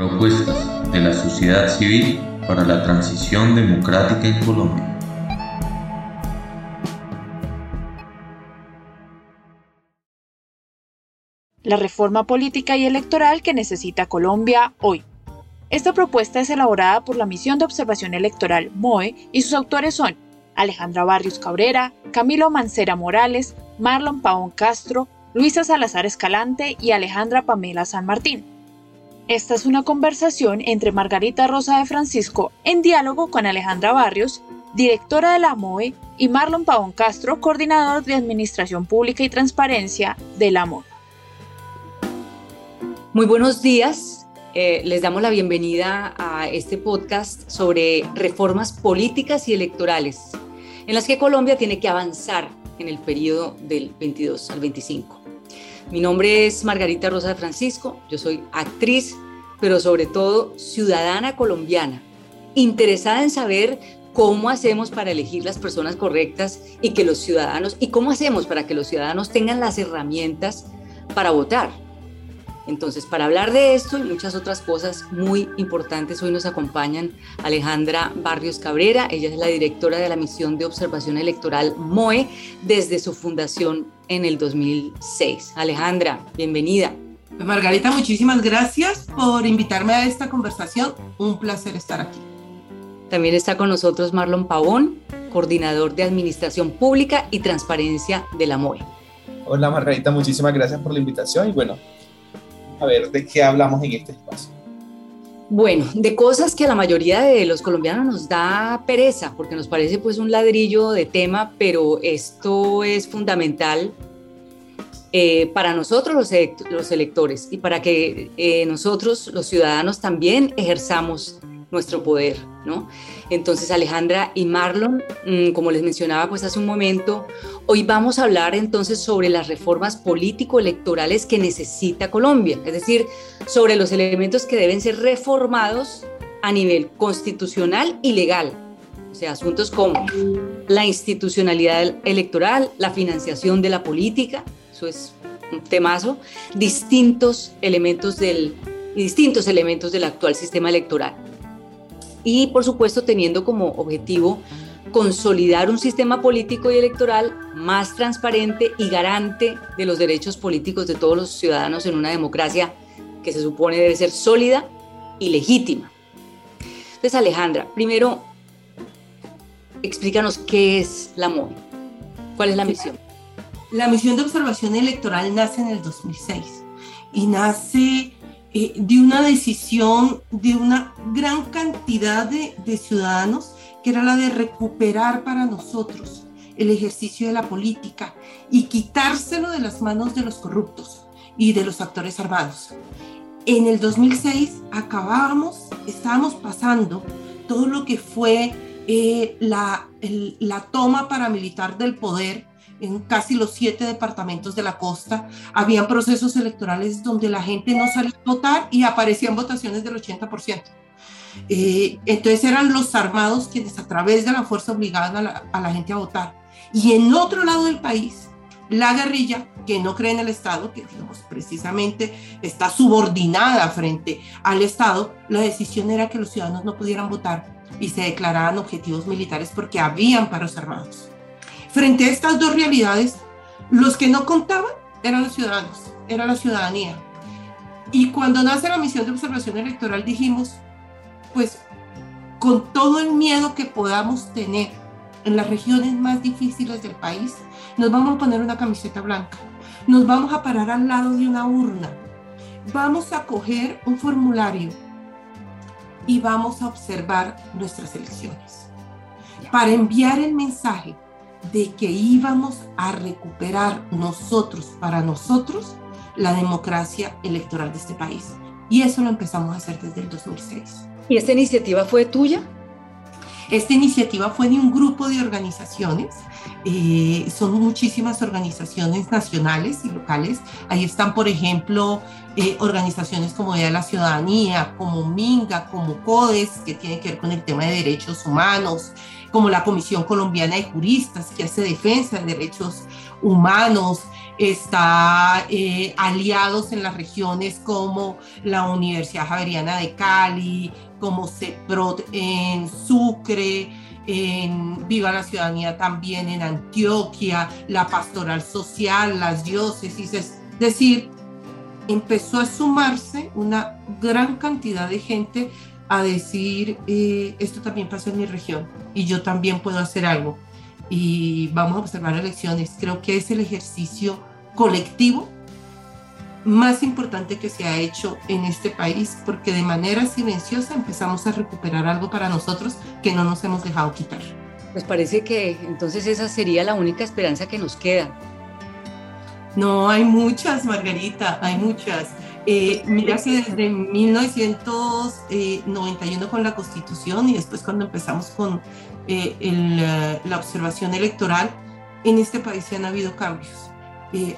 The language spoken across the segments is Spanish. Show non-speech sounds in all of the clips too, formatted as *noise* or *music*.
Propuestas de la sociedad civil para la transición democrática en Colombia. La reforma política y electoral que necesita Colombia hoy. Esta propuesta es elaborada por la Misión de Observación Electoral MOE y sus autores son Alejandra Barrios Cabrera, Camilo Mancera Morales, Marlon Paón Castro, Luisa Salazar Escalante y Alejandra Pamela San Martín. Esta es una conversación entre Margarita Rosa de Francisco en diálogo con Alejandra Barrios, directora de la MOE, y Marlon Paón Castro, coordinador de Administración Pública y Transparencia de la MOE. Muy buenos días, eh, les damos la bienvenida a este podcast sobre reformas políticas y electorales, en las que Colombia tiene que avanzar en el periodo del 22 al 25. Mi nombre es Margarita Rosa Francisco, yo soy actriz, pero sobre todo ciudadana colombiana, interesada en saber cómo hacemos para elegir las personas correctas y que los ciudadanos, y cómo hacemos para que los ciudadanos tengan las herramientas para votar entonces, para hablar de esto y muchas otras cosas muy importantes, hoy nos acompañan Alejandra Barrios Cabrera. Ella es la directora de la misión de observación electoral MOE desde su fundación en el 2006. Alejandra, bienvenida. Margarita, muchísimas gracias por invitarme a esta conversación. Un placer estar aquí. También está con nosotros Marlon Pavón, coordinador de Administración Pública y Transparencia de la MOE. Hola Margarita, muchísimas gracias por la invitación y bueno, a ver de qué hablamos en este espacio. Bueno, de cosas que a la mayoría de los colombianos nos da pereza, porque nos parece pues un ladrillo de tema, pero esto es fundamental eh, para nosotros los, electores y para que eh, nosotros los ciudadanos también ejerzamos nuestro poder, ¿no? Entonces Alejandra y Marlon, mm, como les mencionaba pues hace un momento, hoy vamos a hablar entonces sobre las reformas político-electorales que necesita Colombia, es decir, sobre los elementos que deben ser reformados a nivel constitucional y legal. O sea, asuntos como la institucionalidad electoral, la financiación de la política, eso es un temazo, distintos elementos del, distintos elementos del actual sistema electoral y por supuesto teniendo como objetivo consolidar un sistema político y electoral más transparente y garante de los derechos políticos de todos los ciudadanos en una democracia que se supone debe ser sólida y legítima. Entonces, Alejandra, primero, explícanos qué es la MOE, cuál es la misión. La misión de observación electoral nace en el 2006 y nace eh, de una decisión de una gran cantidad de, ciudadanos, que era la de recuperar para nosotros el ejercicio de la política y quitárselo de las manos de los corruptos y de los actores armados. En el 2006 acabábamos, estábamos pasando todo lo que fue eh, la, la toma paramilitar del poder en casi los siete departamentos de la costa, habían procesos electorales donde la gente no salía a votar y aparecían votaciones del 80%. Eh, entonces eran los armados quienes a través de la fuerza obligaban a la, a la gente a votar. Y en otro lado del país, la guerrilla, que no cree en el Estado, que digamos, precisamente está subordinada frente al Estado, la decisión era que los ciudadanos no pudieran votar y se declaraban objetivos militares porque habían paros armados. Frente a estas dos realidades, los que no contaban eran los ciudadanos, era la ciudadanía. Y cuando nace la misión de observación electoral dijimos, pues con todo el miedo que podamos tener en las regiones más difíciles del país, nos vamos a poner una camiseta blanca, nos vamos a parar al lado de una urna, vamos a coger un formulario y vamos a observar nuestras elecciones para enviar el mensaje de que íbamos a recuperar nosotros, para nosotros, la democracia electoral de este país. Y eso lo empezamos a hacer desde el 2006. ¿Y esta iniciativa fue tuya? Esta iniciativa fue de un grupo de organizaciones, eh, son muchísimas organizaciones nacionales y locales. Ahí están, por ejemplo, eh, organizaciones como de la Ciudadanía, como Minga, como CODES, que tiene que ver con el tema de derechos humanos, como la Comisión Colombiana de Juristas, que hace defensa de derechos humanos, está eh, aliados en las regiones como la Universidad Javeriana de Cali, como CEPROT en Sucre, en Viva la Ciudadanía también en Antioquia, la Pastoral Social, las diócesis, es decir, empezó a sumarse una gran cantidad de gente a decir, eh, esto también pasa en mi región y yo también puedo hacer algo. Y vamos a observar elecciones. Creo que es el ejercicio colectivo más importante que se ha hecho en este país, porque de manera silenciosa empezamos a recuperar algo para nosotros que no nos hemos dejado quitar. Pues parece que entonces esa sería la única esperanza que nos queda. No, hay muchas, Margarita, hay muchas. Eh, mira que desde 1991 con la Constitución y después cuando empezamos con eh, eh, la observación electoral, en este país se han habido cambios.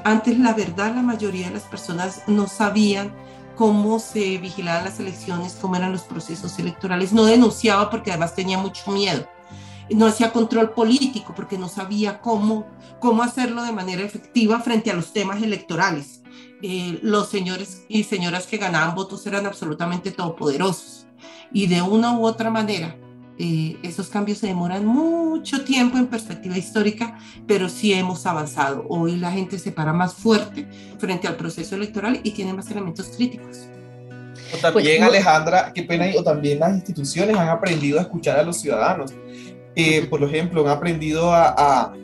antes, la verdad, la mayoría de las personas no sabían cómo se vigilaban las elecciones, cómo eran los procesos electorales. No denunciaba porque además tenía mucho miedo no hacía control político porque no sabía cómo, cómo hacerlo de manera efectiva frente a los temas electorales. Eh, los señores y señoras que ganaban votos eran absolutamente todopoderosos y de una u otra manera eh, esos cambios se demoran mucho tiempo en perspectiva histórica, pero sí hemos avanzado. Hoy la gente se para más fuerte frente al proceso electoral y tiene más elementos críticos. O también, pues, Alejandra, qué pena, o también las instituciones han aprendido a escuchar a los ciudadanos. Eh, por ejemplo, han aprendido a,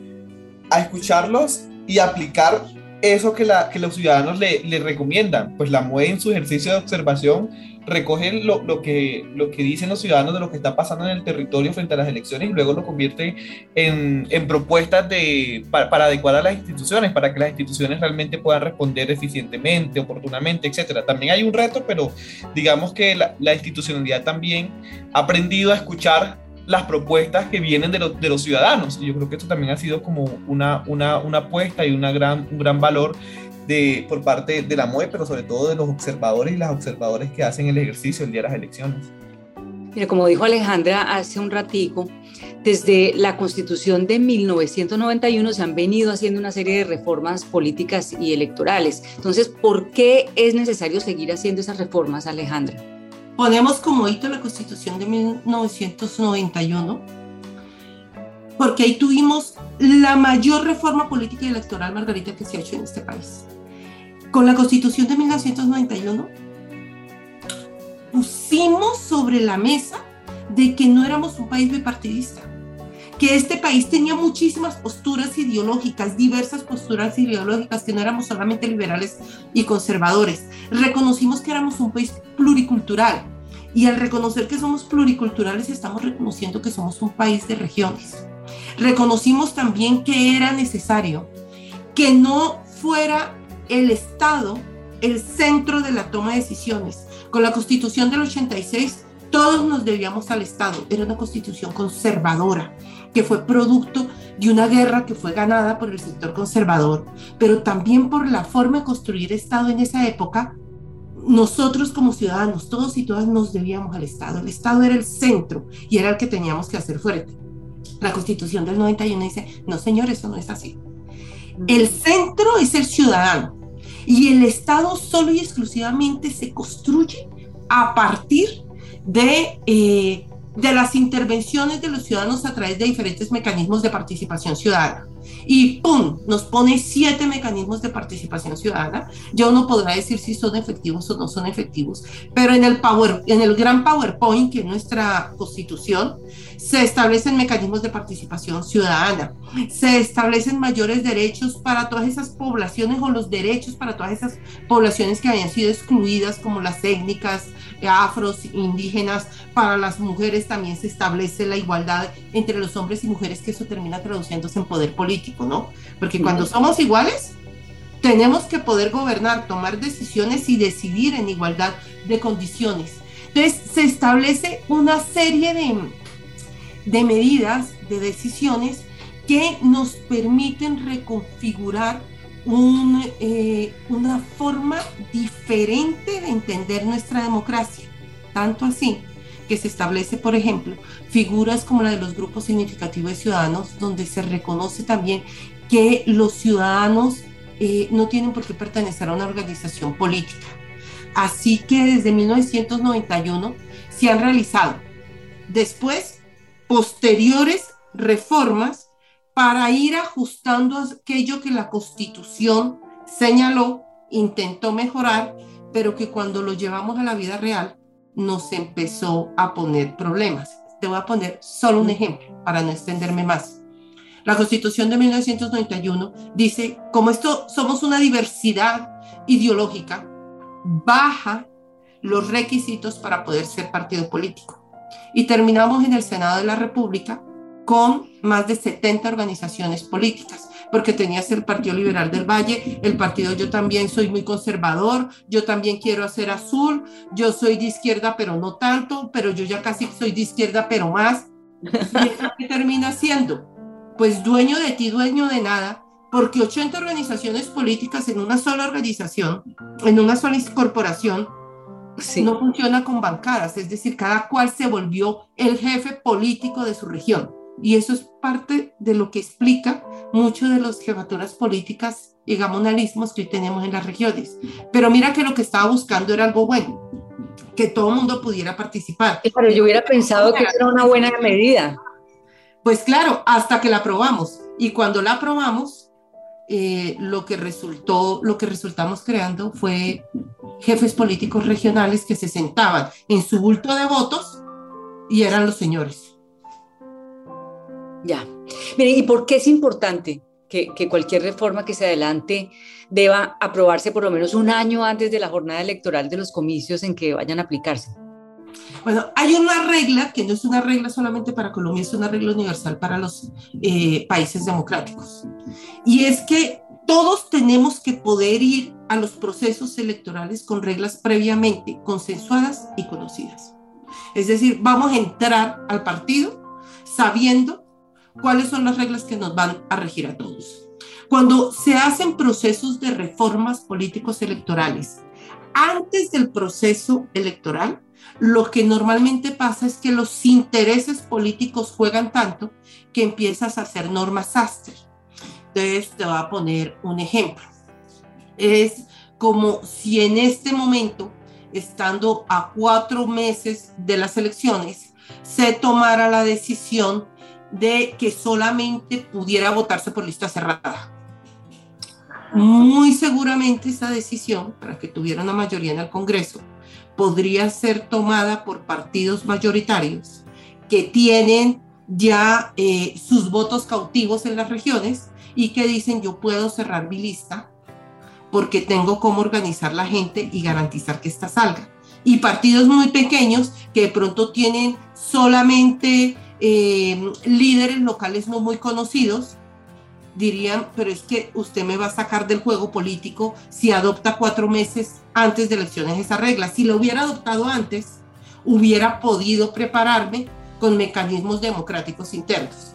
a, escucharlos y aplicar eso que, la, que los ciudadanos le, le, recomiendan. Pues la MUE en su ejercicio de observación recoge lo, lo, que, lo que dicen los ciudadanos de lo que está pasando en el territorio frente a las elecciones y luego lo convierte en, en propuestas de, para, adecuar a las instituciones, para que las instituciones realmente puedan responder eficientemente, oportunamente, etc. También hay un reto, pero digamos que la, la institucionalidad también ha aprendido a escuchar las propuestas que vienen de, los ciudadanos. Yo creo que esto también ha sido como una, una, una apuesta y una gran, un gran valor de, por parte de la MOE, pero sobre todo de los observadores y las observadores que hacen el ejercicio el día de las elecciones. Mira, como dijo Alejandra hace un ratico, desde la constitución de 1991 se han venido haciendo una serie de reformas políticas y electorales. Entonces, ¿por qué es necesario seguir haciendo esas reformas, Alejandra? Ponemos como hito la constitución de 1991, porque ahí tuvimos la mayor reforma política y electoral, Margarita, que se ha hecho en este país. Con la constitución de 1991 pusimos sobre la mesa de que no éramos un país bipartidista, que este país tenía muchísimas posturas ideológicas, diversas posturas ideológicas, que no éramos solamente liberales y conservadores. Reconocimos que éramos un país pluricultural y al reconocer que somos pluriculturales estamos reconociendo que somos un país de regiones. Reconocimos también que era necesario que no fuera el Estado el centro de la toma de decisiones. Con la constitución del 86 todos nos debíamos al Estado. Era una constitución conservadora que fue producto de una guerra que fue ganada por el sector conservador, pero también por la forma de construir Estado en esa época. Nosotros como ciudadanos, todos y todas nos debíamos al Estado. El Estado era el centro y era el que teníamos que hacer fuerte. La constitución del 91 dice, no señor, eso no es así. El centro es el ciudadano y el Estado solo y exclusivamente se construye a partir de eh, de las intervenciones de los ciudadanos a través de diferentes mecanismos de participación ciudadana. Y ¡pum! Nos pone siete mecanismos de participación ciudadana. Ya uno podrá decir si son efectivos o no son efectivos, pero en el, power, en el gran PowerPoint, que es nuestra constitución, se establecen mecanismos de participación ciudadana, se establecen mayores derechos para todas esas poblaciones o los derechos para todas esas poblaciones que habían sido excluidas, como las étnicas, afros, indígenas, para las mujeres también se establece la igualdad entre los hombres y mujeres, que eso termina traduciéndose en poder político, ¿no? Porque cuando somos iguales, tenemos que poder gobernar, tomar decisiones y decidir en igualdad de condiciones. Entonces, se establece una serie de, de medidas, de decisiones que nos permiten reconfigurar eh, una forma diferente de entender nuestra democracia. Tanto así que se establece, por ejemplo, figuras como la de los grupos significativos de ciudadanos, donde se reconoce también que los ciudadanos eh, no tienen por qué pertenecer a una organización política. Así que desde 1991 se han realizado después posteriores reformas para ir ajustando aquello que la Constitución señaló, intentó mejorar, pero que cuando lo llevamos a la vida real nos empezó a poner problemas. Te voy a poner solo un ejemplo para no extenderme más. La Constitución de 1991 dice, como esto somos una diversidad ideológica, baja los requisitos para poder ser partido político. Y terminamos en el Senado de la República con más de 70 organizaciones políticas, porque tenías el Partido Liberal del Valle, el partido Yo también soy muy conservador, yo también quiero hacer azul, yo soy de izquierda pero no tanto, pero yo ya casi soy de izquierda pero más. ¿Y qué termina siendo? Pues dueño de ti, dueño de nada, porque 80 organizaciones políticas en una sola organización, en una sola corporación, no funciona con bancadas, es decir, cada cual se volvió el jefe político de su región. Y eso es parte de lo que explica mucho de las jefaturas políticas y gamonalismos que hoy tenemos en las regiones. Pero mira que lo que estaba buscando era algo bueno, que todo el mundo pudiera participar. Pero yo hubiera pensado que era una buena medida. Pues claro, hasta que la aprobamos. Y cuando la aprobamos, eh, lo que resultó, lo que resultamos creando fue jefes políticos regionales que se sentaban en su bulto de votos y eran los señores. Ya. Miren, ¿y por qué es importante que, cualquier reforma que se adelante deba aprobarse por lo menos un año antes de la jornada electoral de los comicios en que vayan a aplicarse? Bueno, hay una regla que no es una regla solamente para Colombia, es una regla universal para los eh, países democráticos. Y es que todos tenemos que poder ir a los procesos electorales con reglas previamente consensuadas y conocidas. Es decir, vamos a entrar al partido sabiendo cuáles son las reglas que nos van a regir a todos. Cuando se hacen procesos de reformas políticos electorales, antes del proceso electoral, lo que normalmente pasa es que los intereses políticos juegan tanto que empiezas a hacer normas sastre. Entonces te voy a poner un ejemplo. Es como si en este momento, estando a cuatro meses de las elecciones, se tomara la decisión de que solamente pudiera votarse por lista cerrada. Muy seguramente esa decisión, para que tuviera una mayoría en el Congreso, podría ser tomada por partidos mayoritarios que tienen ya eh, sus votos cautivos en las regiones y que dicen yo puedo cerrar mi lista porque tengo cómo organizar la gente y garantizar que esta salga. Y partidos muy pequeños que de pronto tienen solamente eh, líderes locales no muy conocidos dirían, pero es que usted me va a sacar del juego político si adopta cuatro meses antes de elecciones esa regla. Si lo hubiera adoptado antes, hubiera podido prepararme con mecanismos democráticos internos.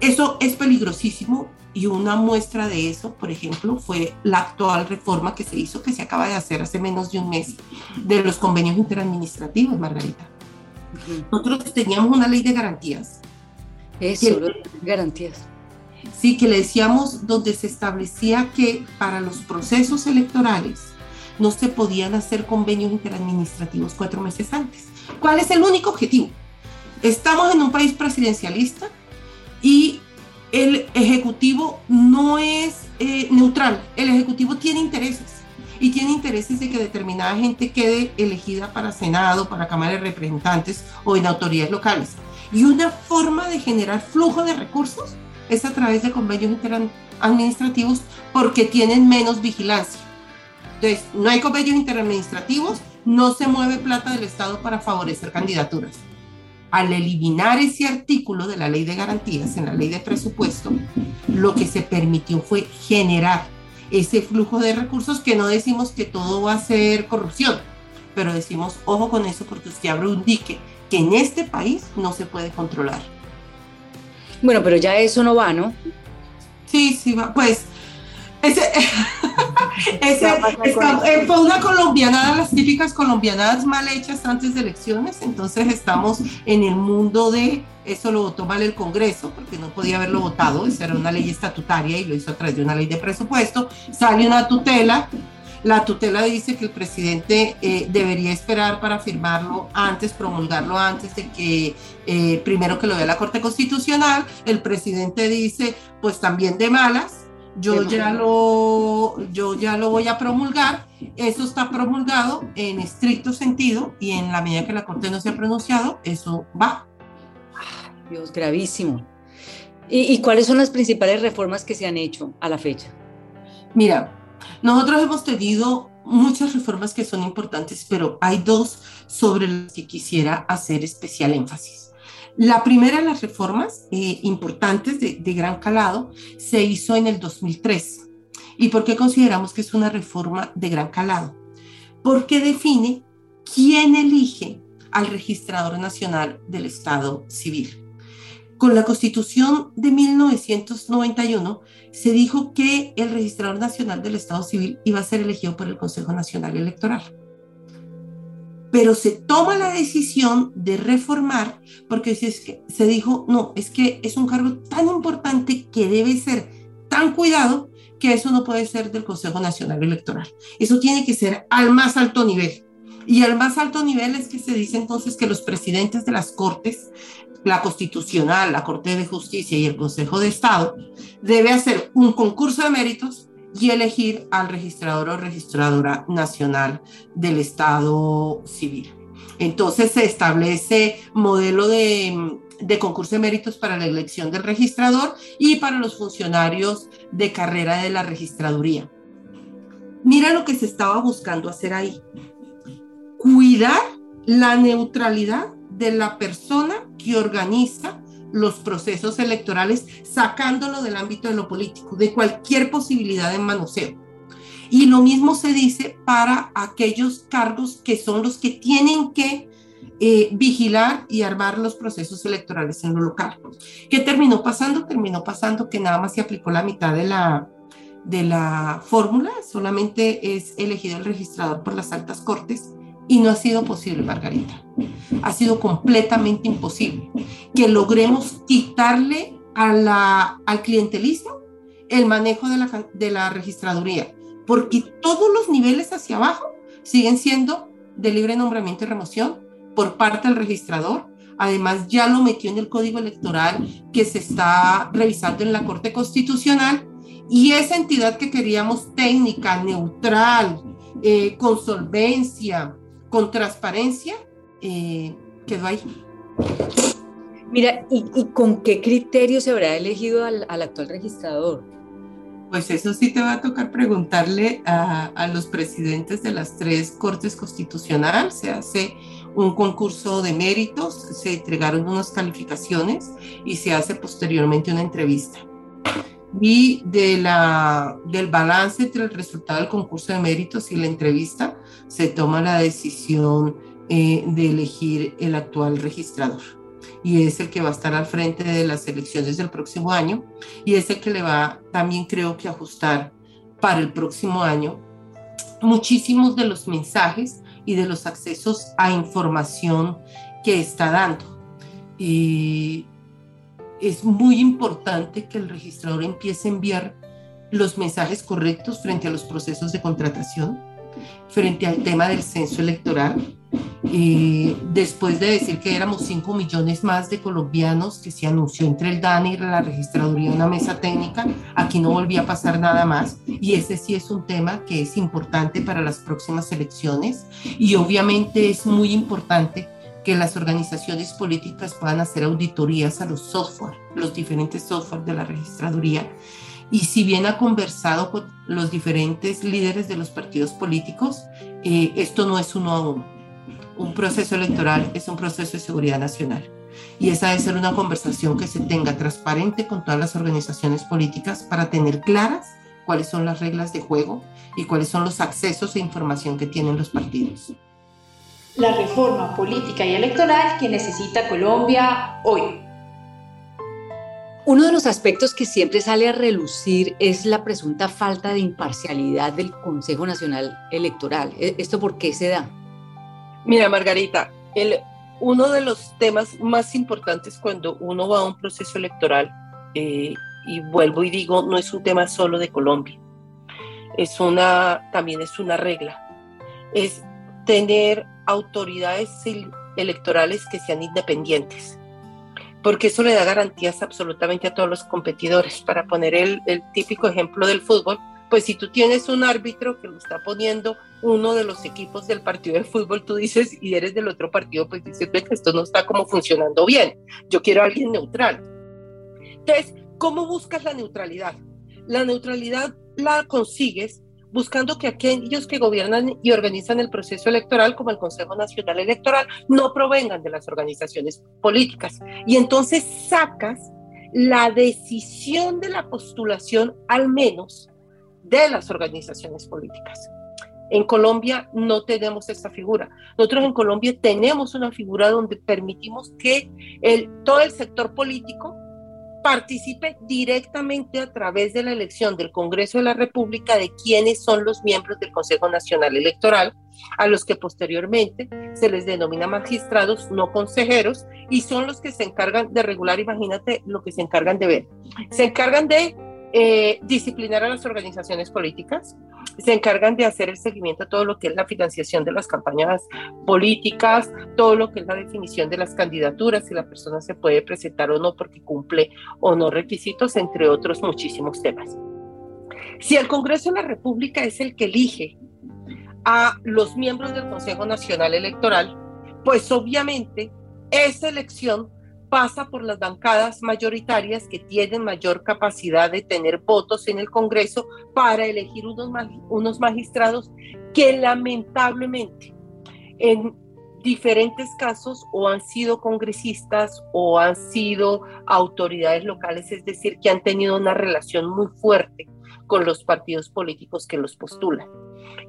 Eso es peligrosísimo y una muestra de eso, por ejemplo, fue la actual reforma que se hizo, que se acaba de hacer hace menos de un mes, de los convenios interadministrativos, Margarita. Nosotros teníamos una ley de garantías. Eso, garantías. Sí, que le decíamos donde se establecía que para los procesos electorales no se podían hacer convenios interadministrativos cuatro meses antes. ¿Cuál es el único objetivo? Estamos en un país presidencialista y el Ejecutivo no es eh, neutral, el Ejecutivo tiene intereses y tiene intereses de que determinada gente quede elegida para Senado, para Cámara de Representantes o en autoridades locales. Y una forma de generar flujo de recursos es a través de convenios interadministrativos porque tienen menos vigilancia. Entonces, no hay convenios interadministrativos, no se mueve plata del Estado para favorecer candidaturas. Al eliminar ese artículo de la ley de garantías en la ley de presupuesto, lo que se permitió fue generar ese flujo de recursos que no decimos que todo va a ser corrupción, pero decimos, ojo con eso porque usted abre un dique que en este país no se puede controlar. Bueno, pero ya eso no va, ¿no? Sí, sí va. Pues ese, *laughs* eh, fue una colombianada, las típicas colombianadas mal hechas antes de elecciones, entonces estamos en el mundo de eso lo votó mal el Congreso, porque no podía haberlo votado, esa era una ley estatutaria y lo hizo a través de una ley de presupuesto, sale una tutela, la tutela dice que el presidente eh, debería esperar para firmarlo antes, promulgarlo antes de que eh, primero que lo vea la Corte Constitucional. El presidente dice, pues también de malas, yo ya lo, yo ya lo voy a promulgar. Eso está promulgado en estricto sentido y en la medida que la Corte no se ha pronunciado, eso va. Dios, gravísimo. ¿Y, ¿Y cuáles son las principales reformas que se han hecho a la fecha? Mira, nosotros hemos tenido muchas reformas que son importantes, pero hay dos sobre las que quisiera hacer especial énfasis. La primera de las reformas eh, importantes de, de, gran calado se hizo en el 2003. ¿Y por qué consideramos que es una reforma de gran calado? Porque define quién elige al registrador nacional del Estado civil. Con la Constitución de 1991 se dijo que el registrador nacional del Estado Civil iba a ser elegido por el Consejo Nacional Electoral. Pero se toma la decisión de reformar porque es que se dijo, no, es que es un cargo tan importante que debe ser tan cuidado que eso no puede ser del Consejo Nacional Electoral. Eso tiene que ser al más alto nivel. Y al más alto nivel es que se dice entonces que los presidentes de las cortes la Constitucional, la Corte de Justicia y el Consejo de Estado, debe hacer un concurso de méritos y elegir al registrador o registradora nacional del Estado civil. Entonces se establece modelo de, de, concurso de méritos para la elección del registrador y para los funcionarios de carrera de la registraduría. Mira lo que se estaba buscando hacer ahí. Cuidar la neutralidad de la persona que organiza los procesos electorales, sacándolo del ámbito de lo político, de cualquier posibilidad de manoseo. Y lo mismo se dice para aquellos cargos que son los que tienen que eh, vigilar y armar los procesos electorales en lo local. ¿Qué terminó pasando? Terminó pasando que nada más se aplicó la mitad de la, de la fórmula, solamente es elegido el registrador por las altas cortes y no ha sido posible, Margarita. Ha sido completamente imposible que logremos quitarle a la, al clientelismo el manejo de la, de la registraduría, porque todos los niveles hacia abajo siguen siendo de libre nombramiento y remoción por parte del registrador. Además, ya lo metió en el código electoral que se está revisando en la Corte Constitucional y esa entidad que queríamos técnica, neutral, eh, con solvencia, con transparencia, eh, quedó ahí. Mira, ¿y, con qué criterio se habrá elegido al, actual registrador? Pues eso sí te va a tocar preguntarle a, los presidentes de las tres cortes constitucionales. Se hace un concurso de méritos, se entregaron unas calificaciones y se hace posteriormente una entrevista. Y de la, del balance entre el resultado del concurso de méritos y la entrevista, se toma la decisión eh, de elegir el actual registrador. Y es el que va a estar al frente de las elecciones del próximo año y es el que le va también creo que ajustar para el próximo año muchísimos de los mensajes y de los accesos a información que está dando. Y es muy importante que el registrador empiece a enviar los mensajes correctos frente a los procesos de contratación frente al tema del censo electoral. y después de decir que éramos 5 millones más de colombianos que se anunció entre el DANE y la registraduría una mesa técnica, aquí no volvía a pasar nada más y ese sí es un tema que es importante para las próximas elecciones y obviamente es muy importante que las organizaciones políticas puedan hacer auditorías a los software, los diferentes software de la registraduría y si bien ha conversado con los diferentes líderes de los partidos políticos, eh, esto no es uno a uno. Un proceso electoral es un proceso de seguridad nacional. Y esa debe ser una conversación que se tenga transparente con todas las organizaciones políticas para tener claras cuáles son las reglas de juego y cuáles son los accesos e información que tienen los partidos. La reforma política y electoral que necesita Colombia hoy. Uno de los aspectos que siempre sale a relucir es la presunta falta de imparcialidad del Consejo Nacional Electoral. ¿E-, ¿Esto por qué se da? Mira, Margarita, uno de los temas más importantes cuando uno va a un proceso electoral, eh, y vuelvo y digo, no es un tema solo de Colombia, es una, también es una regla, es tener autoridades electorales que sean independientes porque eso le da garantías absolutamente a todos los competidores. Para poner el, típico ejemplo del fútbol, pues si tú tienes un árbitro que lo está poniendo uno de los equipos del partido de fútbol, tú dices, y eres del otro partido, pues dices que esto no está como funcionando bien. Yo quiero a alguien neutral. Entonces, ¿cómo buscas la neutralidad? La neutralidad la consigues buscando que aquellos que gobiernan y organizan el proceso electoral, como el Consejo Nacional Electoral, no provengan de las organizaciones políticas. Y entonces sacas la decisión de la postulación, al menos, de las organizaciones políticas. En Colombia no tenemos esta figura. Nosotros en Colombia tenemos una figura donde permitimos que el, todo el sector político participe directamente a través de la elección del Congreso de la República de quiénes son los miembros del Consejo Nacional Electoral, a los que posteriormente se les denomina magistrados, no consejeros, y son los que se encargan de regular, imagínate lo que se encargan de ver. Se encargan de eh, disciplinar a las organizaciones políticas, se encargan de hacer el seguimiento a todo lo que es la financiación de las campañas políticas, todo lo que es la definición de las candidaturas, si la persona se puede presentar o no porque cumple o no requisitos, entre otros muchísimos temas. Si el Congreso de la República es el que elige a los miembros del Consejo Nacional Electoral, pues obviamente esa elección pasa por las bancadas mayoritarias que tienen mayor capacidad de tener votos en el Congreso para elegir unos, unos magistrados que lamentablemente en diferentes casos o han sido congresistas o han sido autoridades locales, es decir, que han tenido una relación muy fuerte con los partidos políticos que los postulan.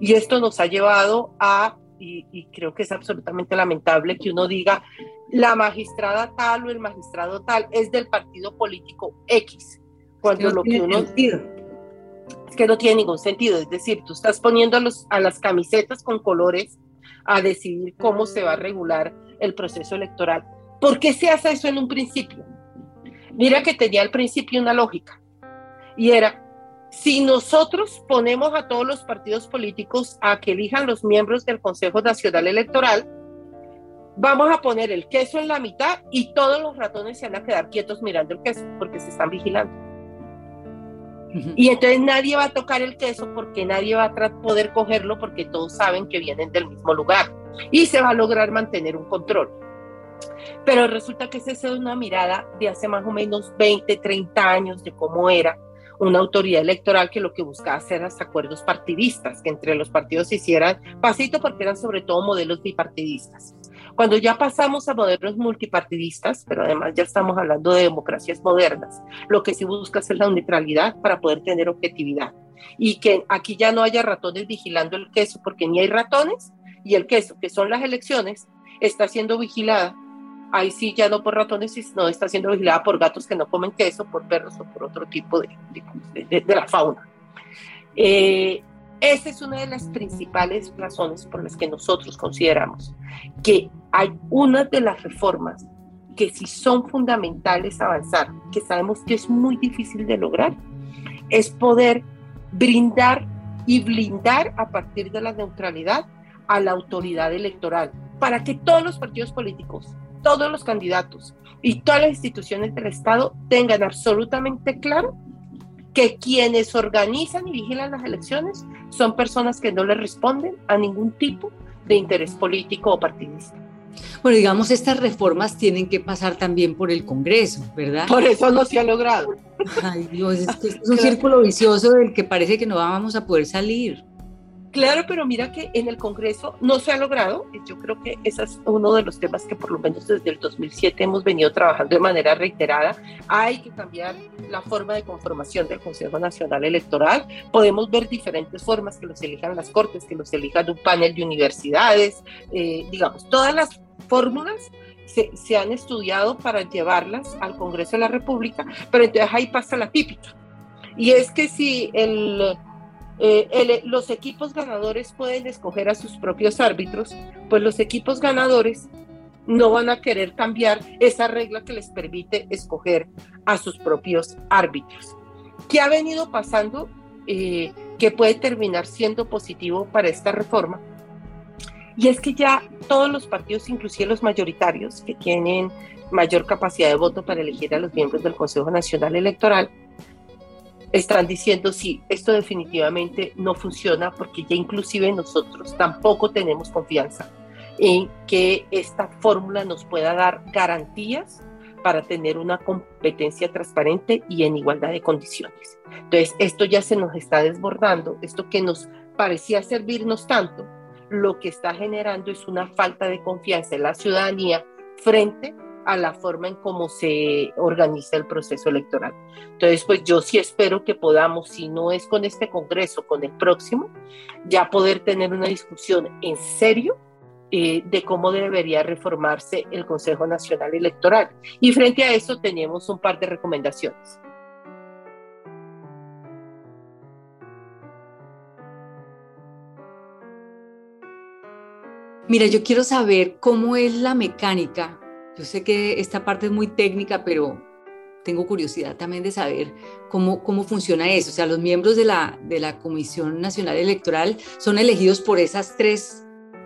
Y esto nos ha llevado a, y, y creo que es absolutamente lamentable que uno diga, la magistrada tal o el magistrado tal es del partido político X. Cuando lo que uno sentido. es que no tiene ningún sentido. Es decir, tú estás poniendo a, los, a las camisetas con colores a decidir cómo se va a regular el proceso electoral. ¿Por qué se hace eso en un principio? Mira que tenía al principio una lógica y era, si nosotros ponemos a todos los partidos políticos a que elijan los miembros del Consejo Nacional Electoral, vamos a poner el queso en la mitad y todos los ratones se van a quedar quietos mirando el queso porque se están vigilando. Y entonces nadie va a tocar el queso porque nadie va a poder cogerlo porque todos saben que vienen del mismo lugar y se va a lograr mantener un control. Pero resulta que esa es una mirada de hace más o menos 20, 30 años de cómo era una autoridad electoral que lo que buscaba hacer era acuerdos partidistas, que entre los partidos se hicieran pasito porque eran sobre todo modelos bipartidistas. Cuando ya pasamos a modelos multipartidistas, pero además ya estamos hablando de democracias modernas, lo que sí busca es la neutralidad para poder tener objetividad. Y que aquí ya no haya ratones vigilando el queso, porque ni hay ratones, y el queso, que son las elecciones, está siendo vigilada. Ahí sí, ya no por ratones, sino está siendo vigilada por gatos que no comen queso, por perros o por otro tipo de, de, la fauna. Eh, esa es una de las principales razones por las que nosotros consideramos que hay una de las reformas que si son fundamentales avanzar, que sabemos que es muy difícil de lograr, es poder brindar y blindar a partir de la neutralidad a la autoridad electoral, para que todos los partidos políticos, todos los candidatos y todas las instituciones del Estado tengan absolutamente claro que quienes organizan y vigilan las elecciones son personas que no le responden a ningún tipo de interés político o partidista. Bueno, digamos, estas reformas tienen que pasar también por el Congreso, ¿verdad? Por eso no se ha logrado. Ay, Dios, es, que es un círculo vicioso del que parece que no vamos a poder salir. Claro, pero mira que en el Congreso no se ha logrado. Yo creo que ese es uno de los temas que por lo menos desde el 2007 hemos venido trabajando de manera reiterada. Hay que cambiar la forma de conformación del Consejo Nacional Electoral. Podemos ver diferentes formas que los elijan las Cortes, que los elijan un panel de universidades, eh, digamos, todas las fórmulas se, han estudiado para llevarlas al Congreso de la República, pero entonces ahí pasa la típica. Y es que si el, eh, los equipos ganadores pueden escoger a sus propios árbitros, pues los equipos ganadores no van a querer cambiar esa regla que les permite escoger a sus propios árbitros. ¿Qué ha venido pasando eh, que puede terminar siendo positivo para esta reforma? Y es que ya todos los partidos, inclusive los mayoritarios, que tienen mayor capacidad de voto para elegir a los miembros del Consejo Nacional Electoral, están diciendo sí, esto definitivamente no funciona porque ya inclusive nosotros tampoco tenemos confianza en que esta fórmula nos pueda dar garantías para tener una competencia transparente y en igualdad de condiciones. Entonces, esto ya se nos está desbordando, esto que nos parecía servirnos tanto, lo que está generando es una falta de confianza en la ciudadanía frente a la forma en cómo se organiza el proceso electoral. Entonces, pues yo sí espero que podamos, si no es con este Congreso, con el próximo, ya poder tener una discusión en serio eh, de cómo debería reformarse el Consejo Nacional Electoral. Y frente a eso tenemos un par de recomendaciones. Mira, yo quiero saber cómo es la mecánica. Yo sé que esta parte es muy técnica, pero tengo curiosidad también de saber cómo, cómo funciona eso. O sea, los miembros de la, de la Comisión Nacional Electoral son elegidos por esas tres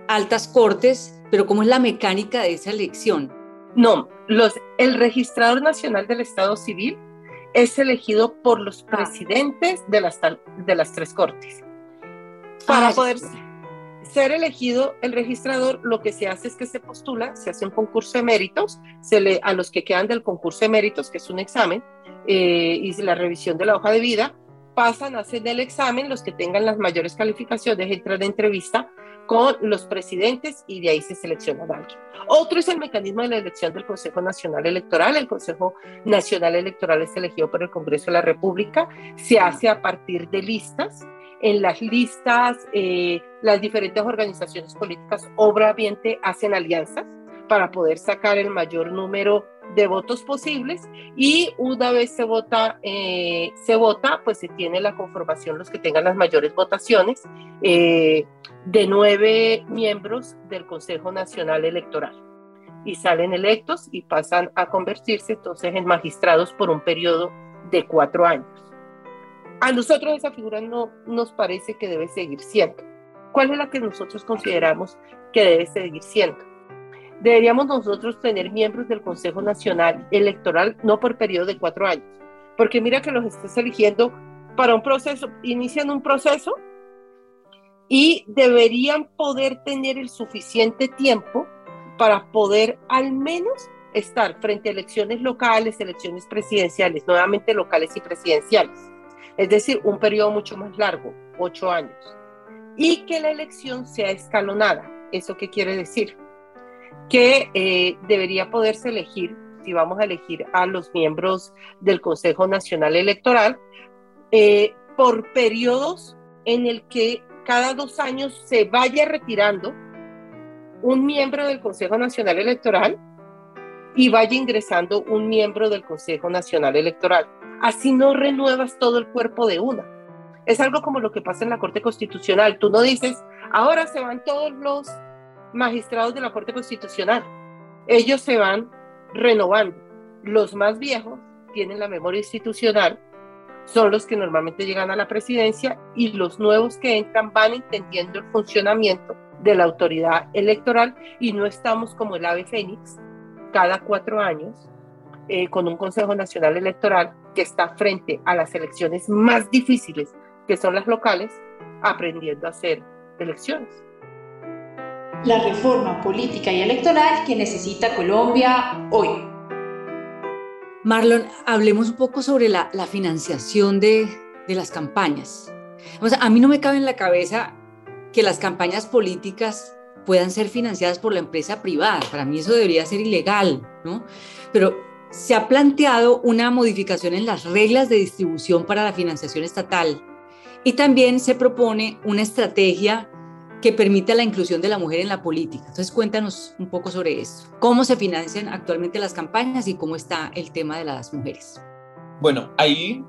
altas cortes, pero ¿cómo es la mecánica de esa elección? No, los, el registrador nacional del Estado Civil es elegido por los ah. presidentes de las, de las tres cortes para ah, poder ser elegido el registrador, lo que se hace es que se postula, se hace un concurso de méritos, se le, a los que quedan del concurso de méritos, que es un examen, eh, y la revisión de la hoja de vida, pasan, a hacer el examen, los que tengan las mayores calificaciones entran de entrevista con los presidentes y de ahí se selecciona a alguien. Otro es el mecanismo de la elección del Consejo Nacional Electoral. El Consejo Nacional Electoral es elegido por el Congreso de la República, se hace a partir de listas en las listas, eh, las diferentes organizaciones políticas obviamente hacen alianzas para poder sacar el mayor número de votos posibles y una vez se vota, eh, se vota, pues se tiene la conformación los que tengan las mayores votaciones eh, de nueve miembros del Consejo Nacional Electoral y salen electos y pasan a convertirse entonces en magistrados por un periodo de cuatro años. A nosotros esa figura no nos parece que debe seguir siendo. ¿Cuál es la que nosotros consideramos que debe seguir siendo? Deberíamos nosotros tener miembros del Consejo Nacional Electoral no por periodo de cuatro años, porque mira que los estás eligiendo para un proceso, inician un proceso y deberían poder tener el suficiente tiempo para poder al menos estar frente a elecciones locales, elecciones presidenciales, nuevamente locales y presidenciales es decir, un periodo mucho más largo, ocho años, y que la elección sea escalonada. ¿Eso qué quiere decir? Que eh, debería poderse elegir, si vamos a elegir a los miembros del Consejo Nacional Electoral, eh, por periodos en el que cada dos años se vaya retirando un miembro del Consejo Nacional Electoral y vaya ingresando un miembro del Consejo Nacional Electoral. Así no renuevas todo el cuerpo de una. Es algo como lo que pasa en la Corte Constitucional. Tú no dices, ahora se van todos los magistrados de la Corte Constitucional. Ellos se van renovando. Los más viejos tienen la memoria institucional, son los que normalmente llegan a la presidencia y los nuevos que entran van entendiendo el funcionamiento de la autoridad electoral y no estamos como el ave fénix cada cuatro años eh, con un Consejo Nacional Electoral que está frente a las elecciones más difíciles, que son las locales, aprendiendo a hacer elecciones. La reforma política y electoral que necesita Colombia hoy. Marlon, hablemos un poco sobre la, financiación de, las campañas. A mí no me cabe en la cabeza que las campañas políticas puedan ser financiadas por la empresa privada. Para mí eso debería ser ilegal, ¿no? Pero se ha planteado una modificación en las reglas de distribución para la financiación estatal y también se propone una estrategia que permita la inclusión de la mujer en la política. Entonces cuéntanos un poco sobre eso. ¿Cómo se financian actualmente las campañas y cómo está el tema de las mujeres? Bueno, ahí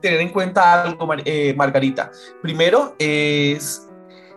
tener en cuenta algo, eh, Margarita. Primero es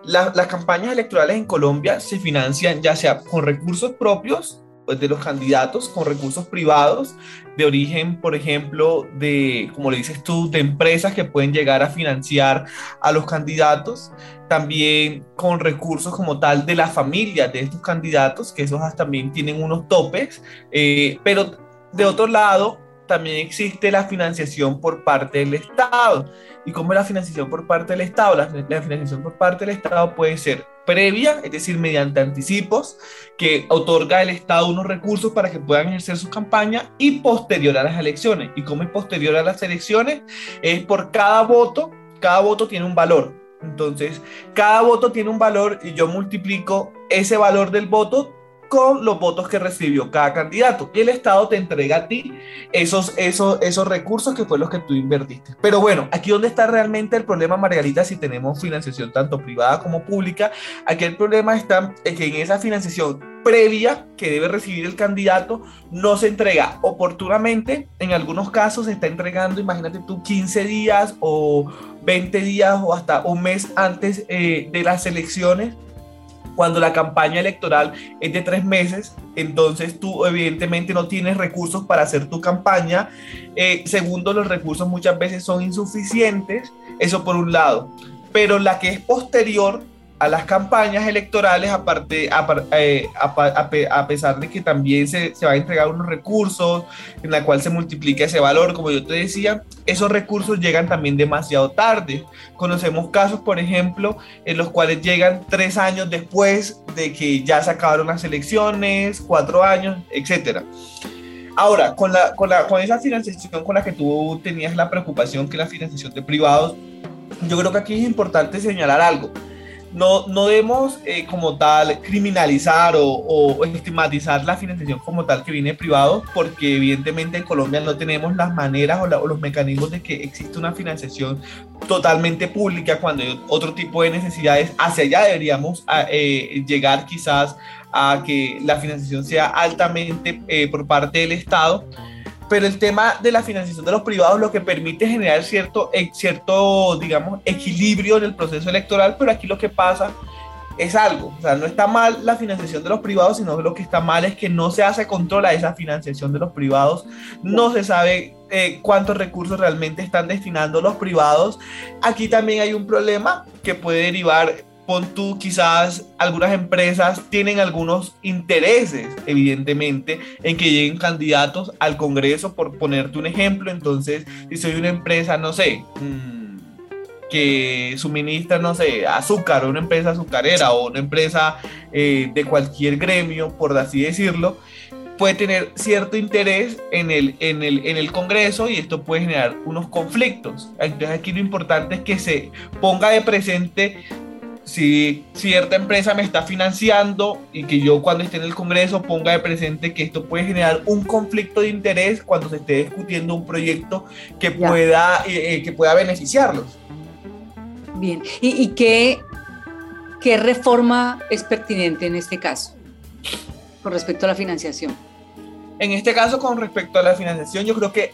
las campañas electorales en Colombia se financian ya sea con recursos propios de los candidatos, con recursos privados de origen, por ejemplo, de, como le dices tú, de empresas que pueden llegar a financiar a los candidatos, también con recursos como tal de la familia de estos candidatos, que esos también tienen unos topes, eh, pero de otro lado, también existe la financiación por parte del Estado. ¿Y cómo es la financiación por parte del Estado? La, financiación por parte del Estado puede ser previa, es decir, mediante anticipos, que otorga el Estado unos recursos para que puedan ejercer su campaña y posterior a las elecciones. ¿Y cómo es posterior a las elecciones? Es por cada voto, cada voto tiene un valor. Entonces, cada voto tiene un valor y yo multiplico ese valor del voto con los votos que recibió cada candidato. Y el Estado te entrega a ti esos, esos, esos recursos que fue los que tú invertiste. Pero bueno, aquí donde está realmente el problema, Margarita, si tenemos financiación tanto privada como pública, aquí el problema está en que en esa financiación previa que debe recibir el candidato no se entrega oportunamente. En algunos casos se está entregando, imagínate tú, 15 días o 20 días o hasta un mes antes eh, de las elecciones cuando la campaña electoral es de tres meses, entonces tú evidentemente no tienes recursos para hacer tu campaña. Eh, segundo, los recursos muchas veces son insuficientes, eso por un lado. Pero la que es posterior a las campañas electorales, aparte, eh, a, pesar de que también se, se va a entregar unos recursos en la cual se multiplica ese valor, como yo te decía, esos recursos llegan también demasiado tarde. Conocemos casos, por ejemplo, en los cuales llegan tres años después de que ya se acabaron las elecciones, cuatro años, etc. Ahora, con, la, con, la, con esa financiación con la que tú tenías la preocupación que la financiación de privados, yo creo que aquí es importante señalar algo no, no debemos eh, como tal criminalizar o, estigmatizar la financiación como tal que viene privado, porque evidentemente en Colombia no tenemos las maneras o, los mecanismos de que existe una financiación totalmente pública cuando hay otro tipo de necesidades. Hacia allá deberíamos eh, llegar quizás a que la financiación sea altamente eh, por parte del Estado pero el tema de la financiación de los privados lo que permite generar cierto, eh, cierto, digamos, equilibrio en el proceso electoral, pero aquí lo que pasa es algo, o sea, no está mal la financiación de los privados, sino que lo que está mal es que no se hace control a esa financiación de los privados, no se sabe eh, cuántos recursos realmente están destinando los privados. Aquí también hay un problema que puede derivar tú quizás algunas empresas tienen algunos intereses, evidentemente, en que lleguen candidatos al Congreso, por ponerte un ejemplo. Entonces, si soy una empresa, no sé, mm, que suministra, no sé, azúcar, una empresa azucarera o una empresa eh, de cualquier gremio, por así decirlo, puede tener cierto interés en el, en, el, en el Congreso y esto puede generar unos conflictos. Entonces aquí lo importante es que se ponga de presente si cierta empresa me está financiando y que yo cuando esté en el Congreso ponga de presente que esto puede generar un conflicto de interés cuando se esté discutiendo un proyecto que, pueda, eh, eh, que pueda beneficiarlos. Bien, ¿y, qué, qué reforma es pertinente en este caso con respecto a la financiación? En este caso, con respecto a la financiación, yo creo que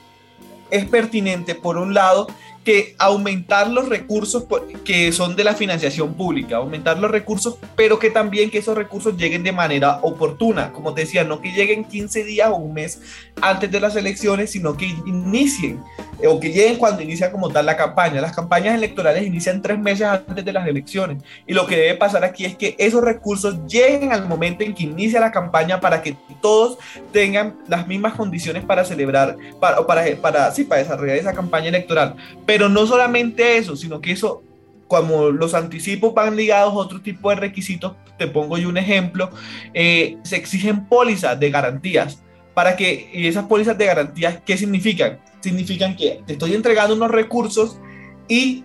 es pertinente, por un lado, que aumentar los recursos que son de la financiación pública, aumentar los recursos, pero que también que esos recursos lleguen de manera oportuna, como te decía, no que lleguen 15 días o un mes antes de las elecciones, sino que inicien eh, o que lleguen cuando inicia como tal la campaña. Las campañas electorales inician tres meses antes de las elecciones y lo que debe pasar aquí es que esos recursos lleguen al momento en que inicia la campaña para que todos tengan las mismas condiciones para celebrar, para, para, para, sí, para desarrollar esa campaña electoral. Pero no solamente eso, sino que eso, como los anticipos van ligados a otro tipo de requisitos, te pongo yo un ejemplo, eh, se exigen pólizas de garantías. Para que, esas pólizas de garantías, ¿qué significan? Significan que te estoy entregando unos recursos y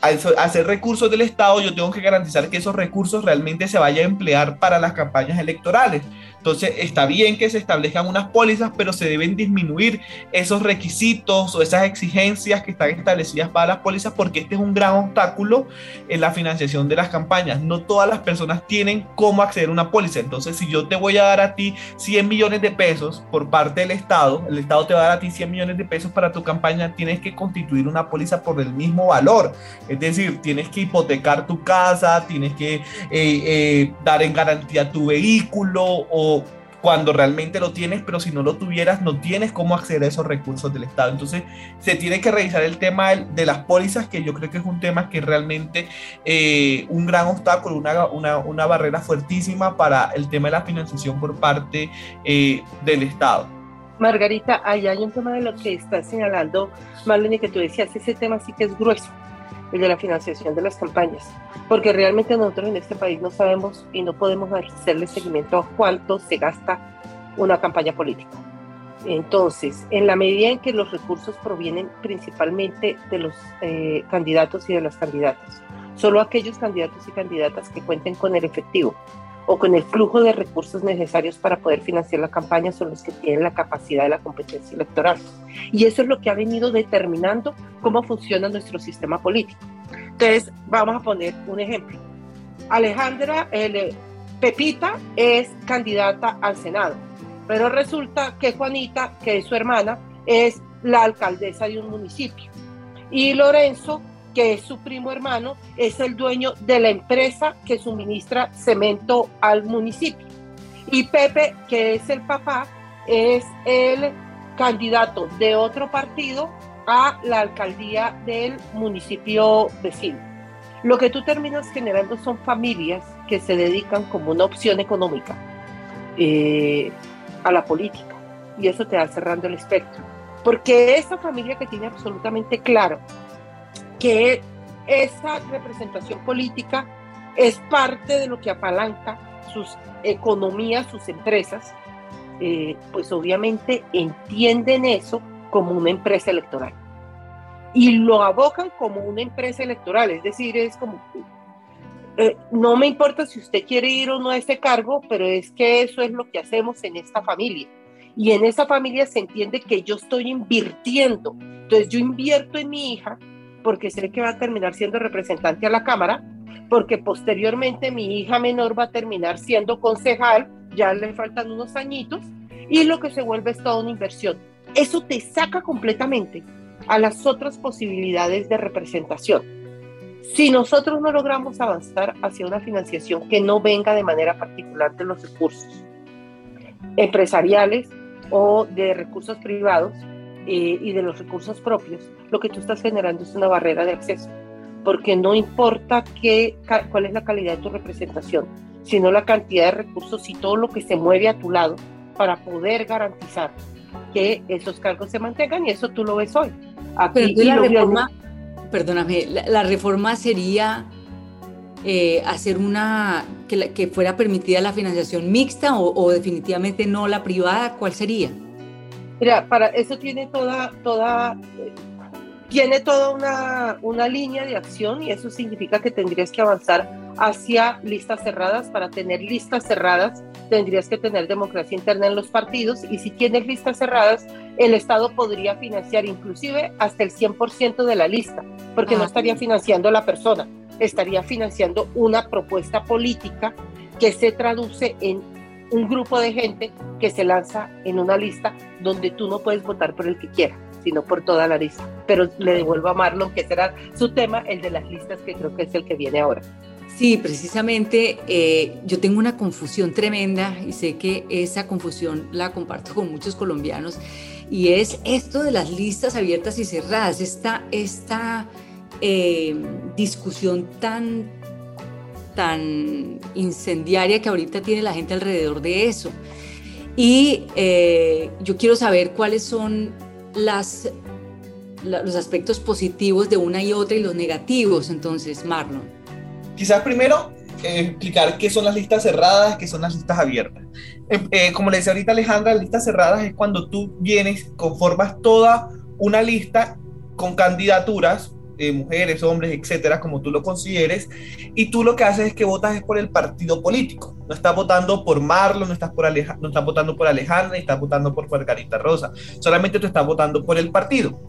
al hacer recursos del Estado, yo tengo que garantizar que esos recursos realmente se vayan a emplear para las campañas electorales. Entonces está bien que se establezcan unas pólizas, pero se deben disminuir esos requisitos o esas exigencias que están establecidas para las pólizas porque este es un gran obstáculo en la financiación de las campañas. No todas las personas tienen cómo acceder a una póliza. Entonces si yo te voy a dar a ti 100 millones de pesos por parte del Estado, el Estado te va a dar a ti 100 millones de pesos para tu campaña, tienes que constituir una póliza por el mismo valor. Es decir, tienes que hipotecar tu casa, tienes que eh, eh, dar en garantía tu vehículo o cuando realmente lo tienes, pero si no lo tuvieras, no tienes cómo acceder a esos recursos del Estado. Entonces, se tiene que revisar el tema de las pólizas, que yo creo que es un tema que es realmente eh, un gran obstáculo, una, barrera fuertísima para el tema de la financiación por parte eh, del Estado. Margarita, ahí hay un tema de lo que está señalando Marlene, que tú decías, ese tema sí que es grueso el de la financiación de las campañas, porque realmente nosotros en este país no sabemos y no podemos hacerle seguimiento a cuánto se gasta una campaña política. Entonces, en la medida en que los recursos provienen principalmente de los eh, candidatos y de las candidatas, solo aquellos candidatos y candidatas que cuenten con el efectivo o con el flujo de recursos necesarios para poder financiar la campaña son los que tienen la capacidad de la competencia electoral. Y eso es lo que ha venido determinando cómo funciona nuestro sistema político. Entonces, vamos a poner un ejemplo. Alejandra el, Pepita es candidata al Senado, pero resulta que Juanita, que es su hermana, es la alcaldesa de un municipio. Y Lorenzo que es su primo hermano, es el dueño de la empresa que suministra cemento al municipio. Y Pepe, que es el papá, es el candidato de otro partido a la alcaldía del municipio vecino. Lo que tú terminas generando son familias que se dedican como una opción económica eh, a la política. Y eso te va cerrando el espectro. Porque esa familia que tiene absolutamente claro que esa representación política es parte de lo que apalanca sus economías, sus empresas, eh, pues obviamente entienden eso como una empresa electoral y lo abocan como una empresa electoral, es decir, es como, eh, no me importa si usted quiere ir o no a ese cargo, pero es que eso es lo que hacemos en esta familia. Y en esa familia se entiende que yo estoy invirtiendo. Entonces yo invierto en mi hija porque sé que va a terminar siendo representante a la Cámara, porque posteriormente mi hija menor va a terminar siendo concejal, ya le faltan unos añitos, y lo que se vuelve es toda una inversión. Eso te saca completamente a las otras posibilidades de representación. Si nosotros no logramos avanzar hacia una financiación que no venga de manera particular de los recursos empresariales o de recursos privados, eh, y de los recursos propios, lo que tú estás generando es una barrera de acceso, porque no importa qué, cuál es la calidad de tu representación, sino la cantidad de recursos y todo lo que se mueve a tu lado para poder garantizar que esos cargos se mantengan y eso tú lo ves hoy. Aquí, Pero la reforma, perdóname, la, reforma sería eh, hacer una que, que, fuera permitida la financiación mixta o, o definitivamente no la privada, ¿cuál sería? Mira, para eso tiene toda, toda, tiene toda una, una línea de acción y eso significa que tendrías que avanzar hacia listas cerradas. Para tener listas cerradas tendrías que tener democracia interna en los partidos y si tienes listas cerradas, el Estado podría financiar inclusive hasta el 100% de la lista, porque no ah. estaría financiando a la persona, estaría financiando una propuesta política que se traduce en un grupo de gente que se lanza en una lista donde tú no puedes votar por el que quiera, sino por toda la lista. Pero le devuelvo a Marlon, que será su tema, el de las listas, que creo que es el que viene ahora. Sí, precisamente eh, yo tengo una confusión tremenda y sé que esa confusión la comparto con muchos colombianos y es esto de las listas abiertas y cerradas, esta, esta eh, discusión tan tan incendiaria que ahorita tiene la gente alrededor de eso. Y eh, yo quiero saber cuáles son los aspectos positivos de una y otra y los negativos, entonces, Marlon. Quizás primero eh, explicar qué son las listas cerradas, qué son las listas abiertas. Eh, como le decía ahorita Alejandra, las listas cerradas es cuando tú vienes, conformas toda una lista con candidaturas eh, mujeres, hombres, etcétera, como tú lo consideres, y tú lo que haces es que votas es por el partido político. No estás votando por Marlon, no estás, por no estás votando por Alejandra, ni estás votando por Margarita Rosa. Solamente tú estás votando por el partido.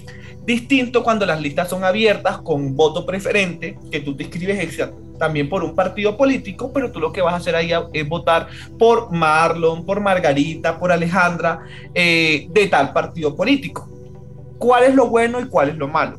Distinto cuando las listas son abiertas con voto preferente, que tú te inscribes también por un partido político, pero tú lo que vas a hacer ahí es votar por Marlon, por Margarita, por Alejandra, eh, de tal partido político. ¿Cuál es lo bueno y cuál es lo malo?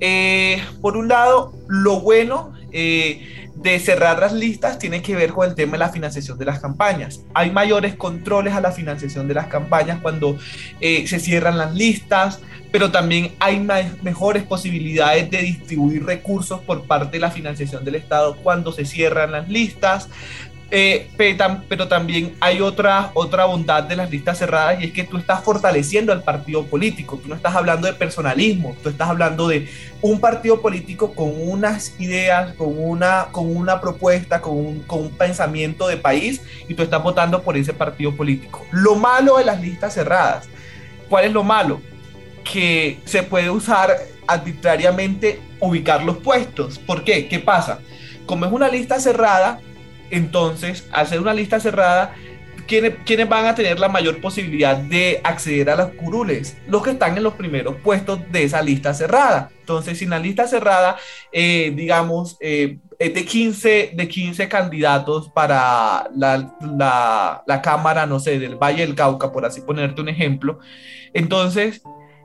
Eh, por un lado, lo bueno eh, de cerrar las listas tiene que ver con el tema de la financiación de las campañas. Hay mayores controles a la financiación de las campañas cuando eh, se cierran las listas, pero también hay mejores posibilidades de distribuir recursos por parte de la financiación del Estado cuando se cierran las listas. Eh, pero, también hay otra, otra bondad de las listas cerradas y es que tú estás fortaleciendo al partido político, tú no estás hablando de personalismo, tú estás hablando de un partido político con unas ideas, con una, con una propuesta, con un, con un pensamiento de país y tú estás votando por ese partido político. Lo malo de las listas cerradas, ¿cuál es lo malo? Que se puede usar arbitrariamente ubicar los puestos. ¿Por qué? ¿Qué pasa? Como es una lista cerrada, entonces, hacer una lista cerrada, ¿quiénes, van a tener la mayor posibilidad de acceder a las curules? Los que están en los primeros puestos de esa lista cerrada. Entonces, si la lista cerrada, eh, digamos, eh, es de 15, de 15 candidatos para la, la Cámara, no sé, del Valle del Cauca, por así ponerte un ejemplo, entonces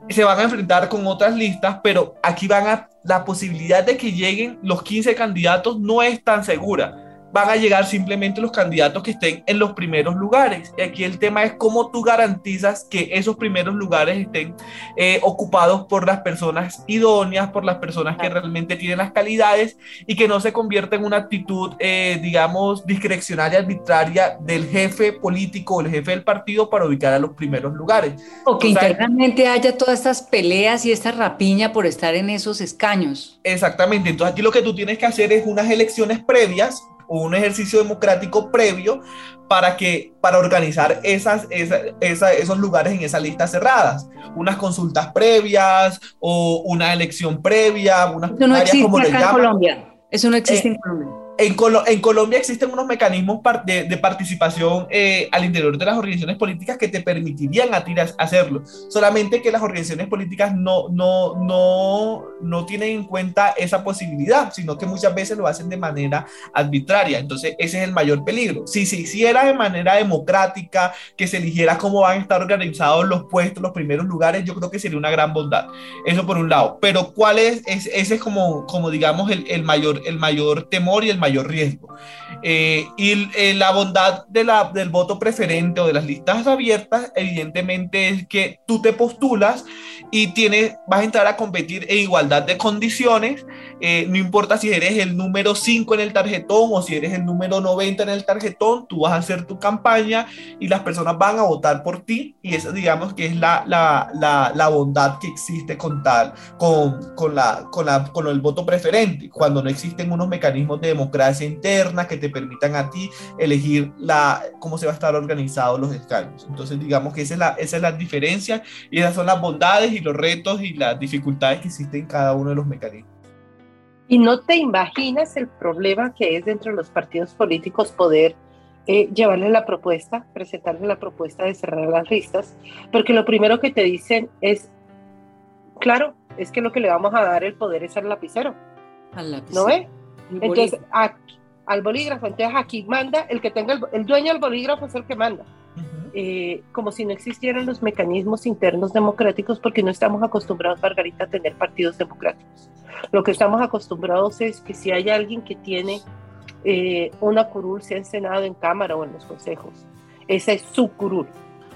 se van a enfrentar con otras listas, pero aquí van a la posibilidad de que lleguen los 15 candidatos no es tan segura van a llegar simplemente los candidatos que estén en los primeros lugares. Y aquí el tema es cómo tú garantizas que esos primeros lugares estén eh, ocupados por las personas idóneas, por las personas que realmente tienen las calidades y que no se convierta en una actitud, eh, digamos, discrecional y arbitraria del jefe político o el jefe del partido para ubicar a los primeros lugares. O que internamente haya todas estas peleas y esta rapiña por estar en esos escaños. Exactamente. Entonces aquí lo que tú tienes que hacer es unas elecciones previas un ejercicio democrático previo para que para organizar esas, esos lugares en esas listas cerradas, unas consultas previas o una elección previa, una Eso no existe acá en Colombia. Eso no existe en Colombia. En, Colombia existen unos mecanismos de, participación eh, al interior de las organizaciones políticas que te permitirían a ti hacerlo. Solamente que las organizaciones políticas no, no, no, no tienen en cuenta esa posibilidad, sino que muchas veces lo hacen de manera arbitraria. Entonces, ese es el mayor peligro. Si se hiciera de manera democrática, que se eligiera cómo van a estar organizados los puestos, los primeros lugares, yo creo que sería una gran bondad. Eso por un lado. Pero, ¿cuál es? ese es como, como digamos, el, el, mayor, el mayor temor y el mayor riesgo. Eh, y eh, la bondad de la, del voto preferente o de las listas abiertas, evidentemente, es que tú te postulas y tienes, vas a entrar a competir en igualdad de condiciones. Eh, no importa si eres el número 5 en el tarjetón o si eres el número 90 en el tarjetón, tú vas a hacer tu campaña y las personas van a votar por ti. Y eso, digamos, que es la, la, la, la bondad que existe con tal, con, con, la, con, la, con el voto preferente, cuando no existen unos mecanismos de democracia democracia interna que te permitan a ti elegir la, cómo se va a estar organizados los escaños. Entonces, digamos que esa es, la, esa es la diferencia y esas son las bondades y los retos y las dificultades que existen en cada uno de los mecanismos. Y no te imaginas el problema que es dentro de los partidos políticos poder eh, llevarle la propuesta, presentarle la propuesta de cerrar las listas, porque lo primero que te dicen es, claro, es que lo que le vamos a dar el poder es al lapicero. Al lapicero. ¿No ve? Entonces, al bolígrafo, entonces aquí manda, el que tenga el, dueño del bolígrafo es el que manda. Eh, como si no existieran los mecanismos internos democráticos, porque no estamos acostumbrados, Margarita, a tener partidos democráticos. Lo que estamos acostumbrados es que si hay alguien que tiene eh, una curul, sea en Senado, en Cámara o en los consejos, esa es su curul.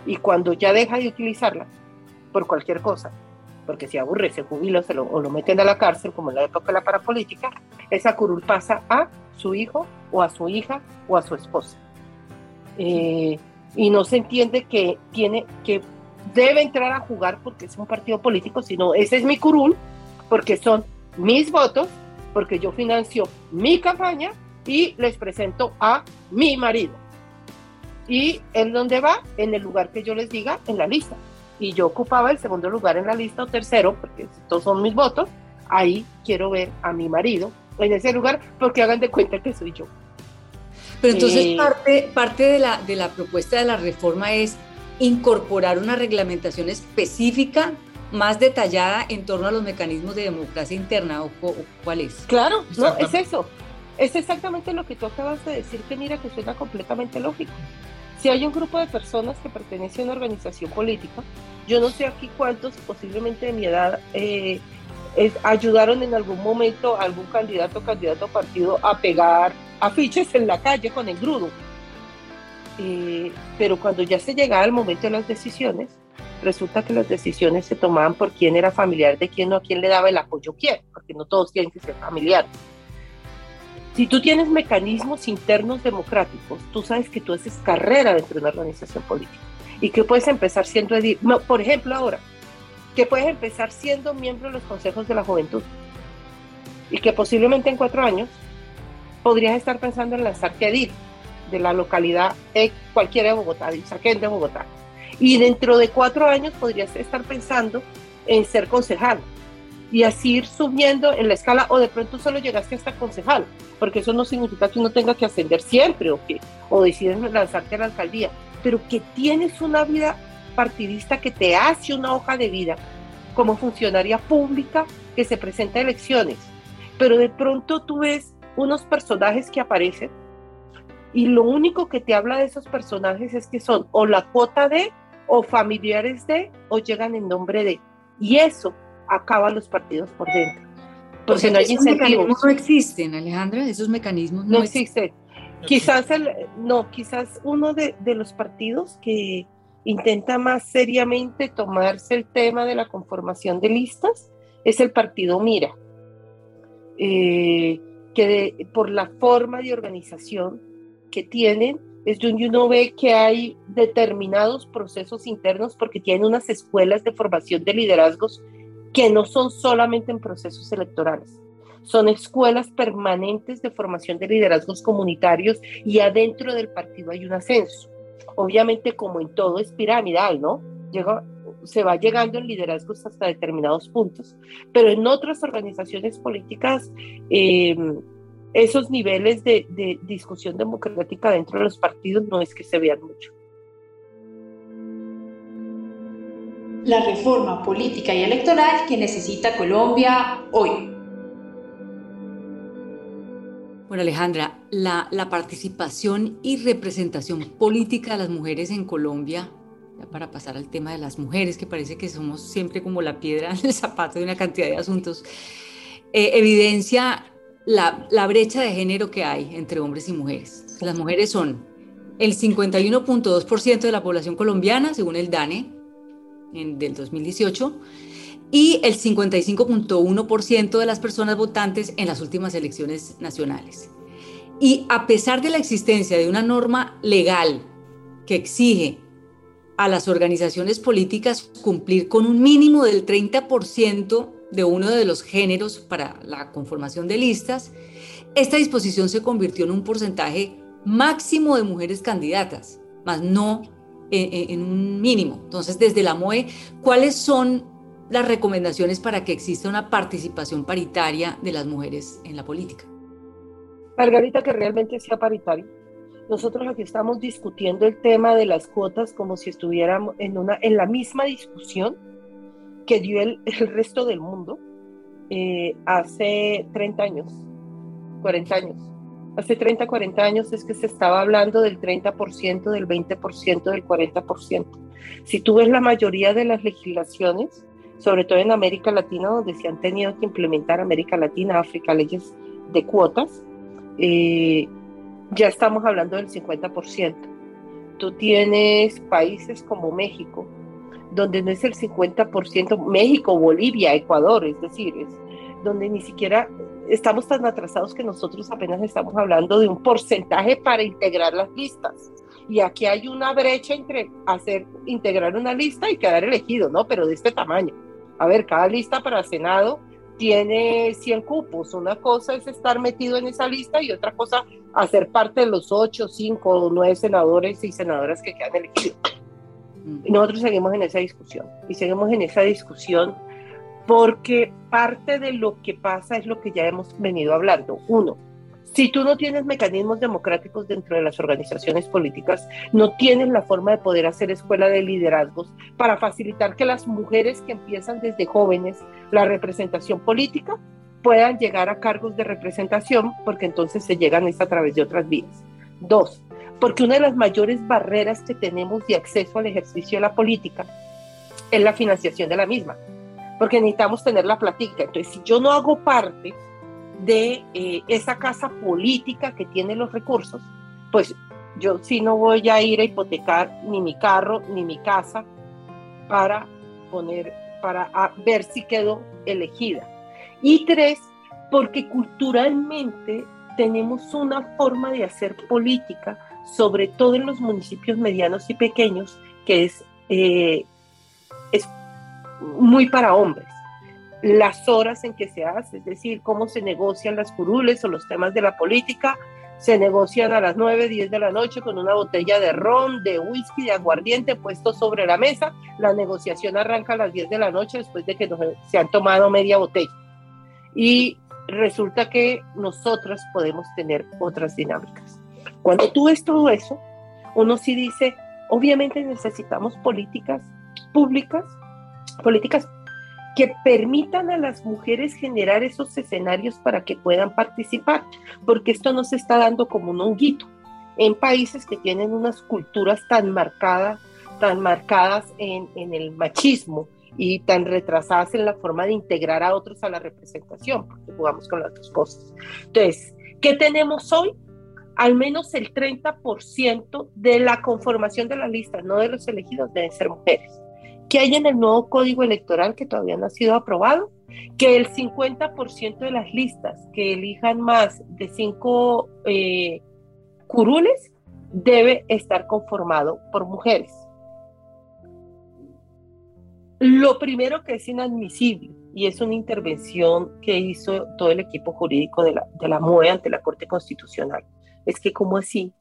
Y cuando ya deja de utilizarla por cualquier cosa, porque si aburre, se jubila o lo meten a la cárcel, como en la época de la parapolítica, esa curul pasa a su hijo o a su hija o a su esposa. Eh, y no se entiende que tiene que debe entrar a jugar porque es un partido político, sino ese es mi curul, porque son mis votos, porque yo financio mi campaña y les presento a mi marido. ¿Y en dónde va? En el lugar que yo les diga en la lista y yo ocupaba el segundo lugar en la lista o tercero, porque estos son mis votos, ahí quiero ver a mi marido en ese lugar porque hagan de cuenta que soy yo. Pero entonces eh, parte, parte de, la, de la propuesta de la reforma es incorporar una reglamentación específica más detallada en torno a los mecanismos de democracia interna o, cuál es. Claro, no, es eso. Es exactamente lo que tú acabas de decir, que mira que suena completamente lógico. Si hay un grupo de personas que pertenece a una organización política, yo no sé aquí cuántos, posiblemente de mi edad, eh, ayudaron en algún momento a algún candidato o candidato partido a pegar afiches en la calle con el grudo. Eh, pero cuando ya se llegaba el momento de las decisiones, resulta que las decisiones se tomaban por quién era familiar de quién o a quién le daba el apoyo quién, porque no todos tienen que ser familiares. Si tú tienes mecanismos internos democráticos, tú sabes que tú haces carrera dentro de una organización política y que puedes empezar siendo edil. Por ejemplo, ahora, que puedes empezar siendo miembro de los consejos de la juventud y que posiblemente en cuatro años podrías estar pensando en lanzarte edil de la localidad cualquiera de Bogotá, de Isaquén de Bogotá. Y dentro de cuatro años podrías estar pensando en ser concejal y así ir subiendo en la escala o de pronto solo llegaste hasta concejal porque eso no significa que uno tenga que ascender siempre o que o decides lanzarte a la alcaldía, pero que tienes una vida partidista que te hace una hoja de vida como funcionaria pública que se presenta a elecciones, pero de pronto tú ves unos personajes que aparecen y lo único que te habla de esos personajes es que son o la cuota de, o familiares de, o llegan en nombre de. Y eso acaba los partidos por dentro. Porque no hay incentivos. no existen, Alejandra, esos mecanismos no, existen. Quizás el, no, quizás uno de, de, los partidos que intenta más seriamente tomarse el tema de la conformación de listas es el partido Mira, eh, que por la forma de organización que tienen es donde uno ve que hay determinados procesos internos porque tienen unas escuelas de formación de liderazgos que no son solamente en procesos electorales, son escuelas permanentes de formación de liderazgos comunitarios y adentro del partido hay un ascenso. Obviamente, como en todo, es piramidal, ¿no? Llega, se va llegando en liderazgos hasta determinados puntos, pero en otras organizaciones políticas, em, esos niveles de, de discusión democrática dentro de los partidos no es que se vean mucho. La reforma política y electoral que necesita Colombia hoy. Bueno, Alejandra, la, participación y representación política de las mujeres en Colombia, ya para pasar al tema de las mujeres, que parece que somos siempre como la piedra *laughs* en el zapato de una cantidad de asuntos, eh, evidencia la, la brecha de género que hay entre hombres y mujeres. Las mujeres son el 51.2% de la población colombiana, según el DANE, del 2018 y el 55.1% de las personas votantes en las últimas elecciones nacionales. Y a pesar de la existencia de una norma legal que exige a las organizaciones políticas cumplir con un mínimo del 30% de uno de los géneros para la conformación de listas, esta disposición se convirtió en un porcentaje máximo de mujeres candidatas, más no en, un mínimo. Entonces, desde la MOE, ¿cuáles son las recomendaciones para que exista una participación paritaria de las mujeres en la política? Margarita, que realmente sea paritaria. Nosotros aquí estamos discutiendo el tema de las cuotas como si estuviéramos en, una, en la misma discusión que dio el, resto del mundo eh, hace 30 años, 40 años hace 30, 40 años es que se estaba hablando del 30%, del 20%, del 40%. Si tú ves la mayoría de las legislaciones, sobre todo en América Latina, donde se han tenido que implementar América Latina, África, leyes de cuotas, eh, ya estamos hablando del 50%. Tú tienes países como México, donde no es el 50%, México, Bolivia, Ecuador, es decir, es donde ni siquiera estamos tan atrasados que nosotros apenas estamos hablando de un porcentaje para integrar las listas. Y aquí hay una brecha entre hacer, integrar una lista y quedar elegido, ¿no? Pero de este tamaño. A ver, cada lista para Senado tiene 100 cupos. Una cosa es estar metido en esa lista y otra cosa hacer parte de los 8, 5 o 9 senadores y senadoras que quedan elegidos. Y nosotros seguimos en esa discusión. Y seguimos en esa discusión porque parte de lo que pasa es lo que ya hemos venido hablando. Uno, si tú no tienes mecanismos democráticos dentro de las organizaciones políticas, no tienes la forma de poder hacer escuela de liderazgos para facilitar que las mujeres que empiezan desde jóvenes la representación política puedan llegar a cargos de representación, porque entonces se llegan a través de otras vías. Dos, porque una de las mayores barreras que tenemos de acceso al ejercicio de la política es la financiación de la misma porque necesitamos tener la platica. Entonces, si yo no hago parte de eh, esa casa política que tiene los recursos, pues yo sí no voy a ir a hipotecar ni mi carro ni mi casa para poner, para ver si quedo elegida. Y tres, porque culturalmente tenemos una forma de hacer política, sobre todo en los municipios medianos y pequeños, que es, eh, es muy para hombres. Las horas en que se hace, es decir, cómo se negocian las curules o los temas de la política, se negocian a las 9, 10 de la noche con una botella de ron, de whisky, de aguardiente puesto sobre la mesa. La negociación arranca a las 10 de la noche después de que se han tomado media botella. Y resulta que nosotros podemos tener otras dinámicas. Cuando tú ves todo eso, uno sí dice, obviamente necesitamos políticas públicas políticas que permitan a las mujeres generar esos escenarios para que puedan participar, porque esto no se está dando como un honguito. En países que tienen unas culturas tan marcadas, tan marcadas en, en el machismo y tan retrasadas en la forma de integrar a otros a la representación, porque jugamos con las dos cosas. Entonces, ¿qué tenemos hoy? Al menos el 30% de la conformación de la lista, no de los elegidos, deben ser mujeres que hay en el nuevo código electoral que todavía no ha sido aprobado, que el 50% de las listas que elijan más de cinco eh, curules debe estar conformado por mujeres. Lo primero que es inadmisible, y es una intervención que hizo todo el equipo jurídico de la, de la MOE ante la Corte Constitucional, es que como así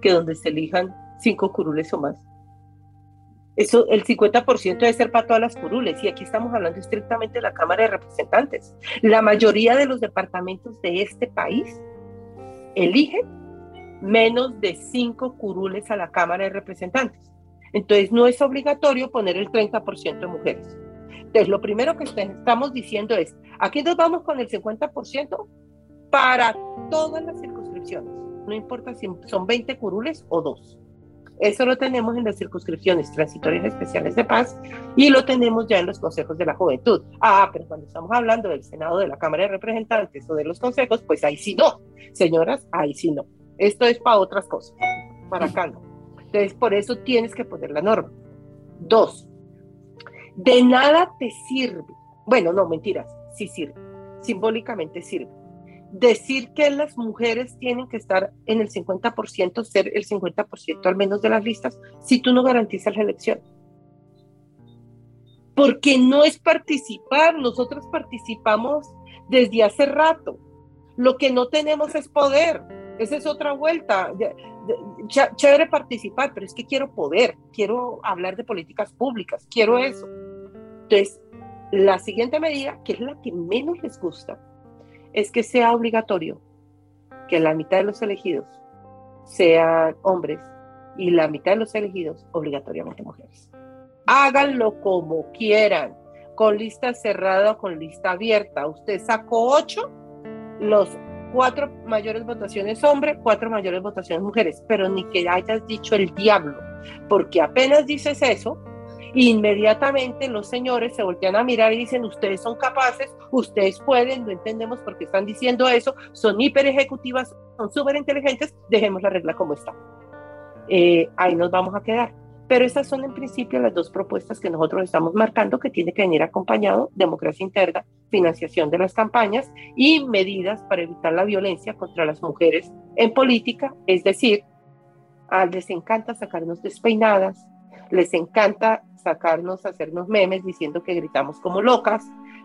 que donde se elijan cinco curules o más, eso, el 50% debe ser para todas las curules, y aquí estamos hablando estrictamente de la Cámara de Representantes. La mayoría de los departamentos de este país eligen menos de cinco curules a la Cámara de Representantes. Entonces, no es obligatorio poner el 30% de mujeres. Entonces, lo primero que estamos diciendo es, aquí nos vamos con el 50% para todas las circunscripciones. No importa si son 20 curules o dos. Eso lo tenemos en las circunscripciones transitorias especiales de paz y lo tenemos ya en los consejos de la juventud. Ah, pero cuando estamos hablando del Senado, de la Cámara de Representantes o de los consejos, pues ahí sí no. Señoras, ahí sí no. Esto es para otras cosas, para acá no. Entonces, por eso tienes que poner la norma. Dos, de nada te sirve. Bueno, no, mentiras, sí sirve. Simbólicamente sirve decir que las mujeres tienen que estar en el 50%, ser el 50% al menos de las listas, si tú no garantizas la elección. Porque no es participar, nosotros participamos desde hace rato. Lo que no tenemos es poder. Esa es otra vuelta. Chévere participar, pero es que quiero poder, quiero hablar de políticas públicas, quiero eso. Entonces, la siguiente medida, que es la que menos les gusta, es que sea obligatorio que la mitad de los elegidos sean hombres y la mitad de los elegidos obligatoriamente mujeres. Háganlo como quieran, con lista cerrada o con lista abierta. Usted sacó ocho, los cuatro mayores votaciones hombres, cuatro mayores votaciones mujeres, pero ni que hayas dicho el diablo, porque apenas dices eso, inmediatamente los señores se voltean a mirar y dicen, ustedes son capaces, ustedes pueden, no entendemos por qué están diciendo eso, son hiper ejecutivas, son súper inteligentes, dejemos la regla como está. Eh, ahí nos vamos a quedar. Pero esas son en principio las dos propuestas que nosotros estamos marcando que tiene que venir acompañado democracia interna, financiación de las campañas y medidas para evitar la violencia contra las mujeres en política, es decir, a les encanta sacarnos despeinadas, les encanta sacarnos, hacernos memes diciendo que gritamos como locas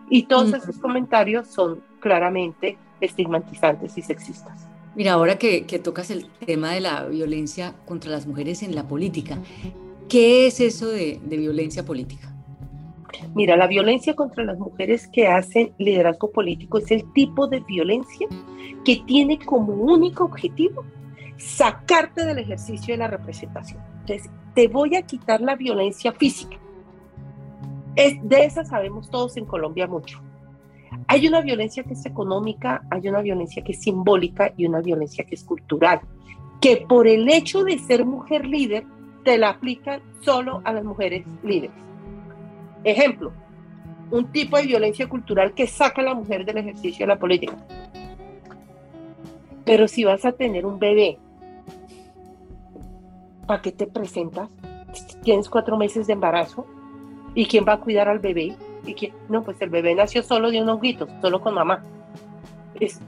y todos esos comentarios son claramente estigmatizantes y sexistas. Mira, ahora que, tocas el tema de la violencia contra las mujeres en la política, ¿qué es eso de, violencia política? Mira, la violencia contra las mujeres que hacen liderazgo político es el tipo de violencia que tiene como único objetivo sacarte del ejercicio de la representación. Entonces, te voy a quitar la violencia física. De esa sabemos todos en Colombia mucho. Hay una violencia que es económica, hay una violencia que es simbólica y una violencia que es cultural, que por el hecho de ser mujer líder, te la aplican solo a las mujeres líderes. Ejemplo, un tipo de violencia cultural que saca a la mujer del ejercicio de la política. Pero si vas a tener un bebé, ¿para qué te presentas? Tienes cuatro meses de embarazo y quién va a cuidar al bebé? ¿Y quién? No, pues el bebé nació solo de un honguito, solo con mamá. Es,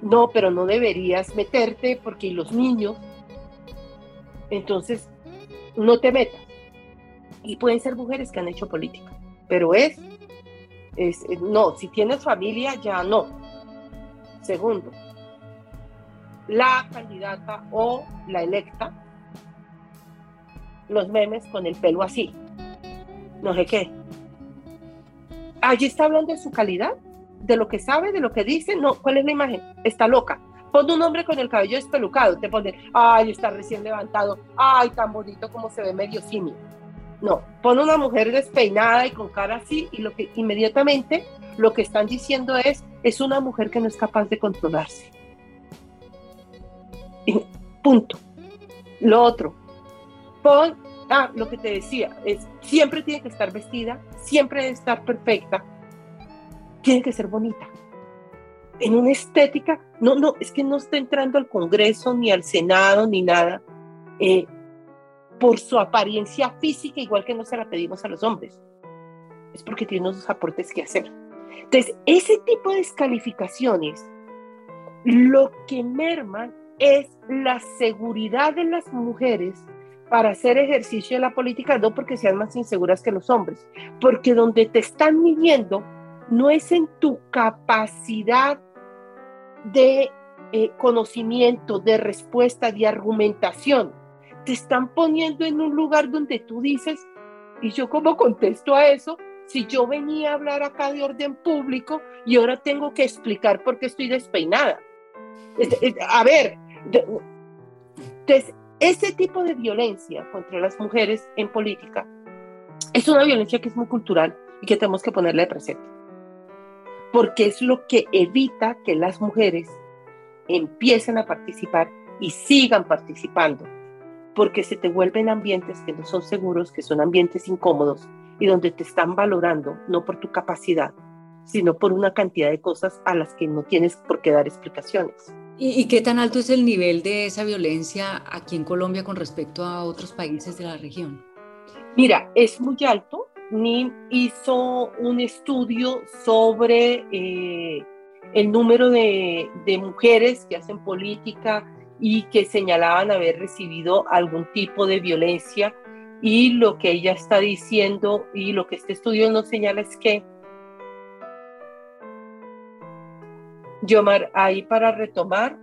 no, pero no deberías meterte porque los niños, entonces no te metas. Y pueden ser mujeres que han hecho política pero es, es, no, si tienes familia ya no. Segundo, la candidata o la electa, los memes con el pelo así, no sé qué. Allí está hablando de su calidad, de lo que sabe, de lo que dice. No, ¿cuál es la imagen? Está loca. Pon un hombre con el cabello despelucado, te pone, ay, está recién levantado, ay, tan bonito como se ve medio simio. No, pone una mujer despeinada y con cara así y lo que inmediatamente lo que están diciendo es es una mujer que no es capaz de controlarse. punto. Lo otro, pon, ah, lo que te decía, es siempre tiene que estar vestida, siempre debe estar perfecta, tiene que ser bonita. En una estética, no, no, es que no está entrando al Congreso, ni al Senado, ni nada. Eh, por su apariencia física, igual que no se la pedimos a los hombres. Es porque tiene unos aportes que hacer. Entonces, ese tipo de descalificaciones, lo que merman es la seguridad de las mujeres para hacer ejercicio de la política, no porque sean más inseguras que los hombres, porque donde te están midiendo no es en tu capacidad de eh, conocimiento, de respuesta, de argumentación, te están poniendo en un lugar donde tú dices, y yo como contesto a eso, si yo venía a hablar acá de orden público y ahora tengo que explicar por qué estoy despeinada. A ver, entonces, ese tipo de violencia contra las mujeres en política es una violencia que es muy cultural y que tenemos que ponerle de presente. Porque es lo que evita que las mujeres empiecen a participar y sigan participando porque se te vuelven ambientes que no son seguros, que son ambientes incómodos y donde te están valorando no por tu capacidad, sino por una cantidad de cosas a las que no tienes por qué dar explicaciones. ¿Y, qué tan alto es el nivel de esa violencia aquí en Colombia con respecto a otros países de la región? Mira, es muy alto. NIM hizo un estudio sobre eh, el número de, de mujeres que hacen política y que señalaban haber recibido algún tipo de violencia y lo que ella está diciendo y lo que este estudio nos señala es que Yomar, ahí para retomar,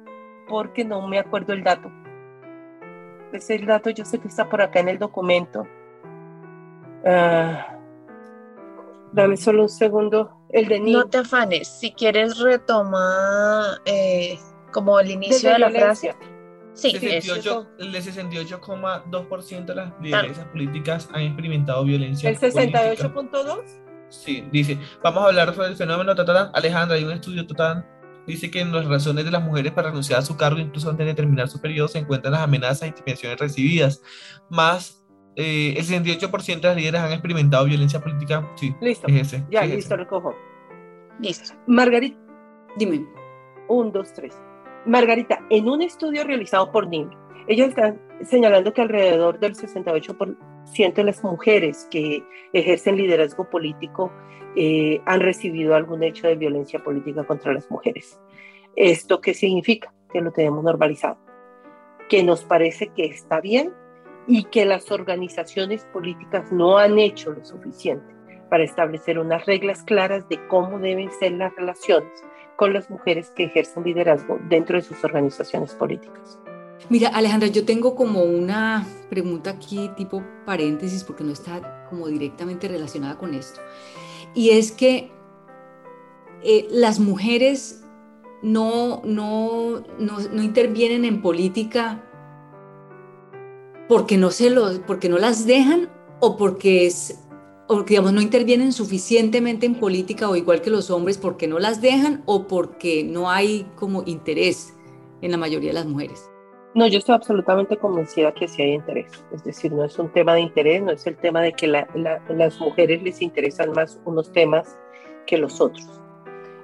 porque no me acuerdo el dato. Ese el dato, yo sé que está por acá en el documento. Ah, dame solo un segundo. El de No te afanes, si quieres retomar eh, como el inicio de la frase. Sí, 68, el de 68,2% de las lideresas políticas han experimentado violencia. ¿El 68.2? Sí, dice, vamos a hablar sobre el fenómeno. Alejandra, hay un estudio total. Dice que en las razones de las mujeres para renunciar a su cargo, incluso antes de terminar su periodo, se encuentran las amenazas e intimidaciones recibidas. Más eh, el 68% de las líderes han experimentado violencia política. Sí, listo. Es ese. Ya, listo, recojo. Listo. Margarita, dime. Un, dos, tres. Margarita, en un estudio realizado por NIM, ella está señalando que alrededor del 68% de las mujeres que ejercen liderazgo político eh, han recibido algún hecho de violencia política contra las mujeres. ¿Esto qué significa? Que lo tenemos normalizado, que nos parece que está bien y que las organizaciones políticas no han hecho lo suficiente para establecer unas reglas claras de cómo deben ser las relaciones con las mujeres que ejercen liderazgo dentro de sus organizaciones políticas. Mira, Alejandra, yo tengo como una pregunta aquí tipo paréntesis porque no está como directamente relacionada con esto. Y es que eh, las mujeres no, no, no, intervienen en política porque no, se porque no las dejan o porque es o digamos, no intervienen suficientemente en política o igual que los hombres porque no las dejan o porque no hay como interés en la mayoría de las mujeres. No, yo estoy absolutamente convencida que sí hay interés. Es decir, no es un tema de interés, no es el tema de que las mujeres les interesan más unos temas que los otros.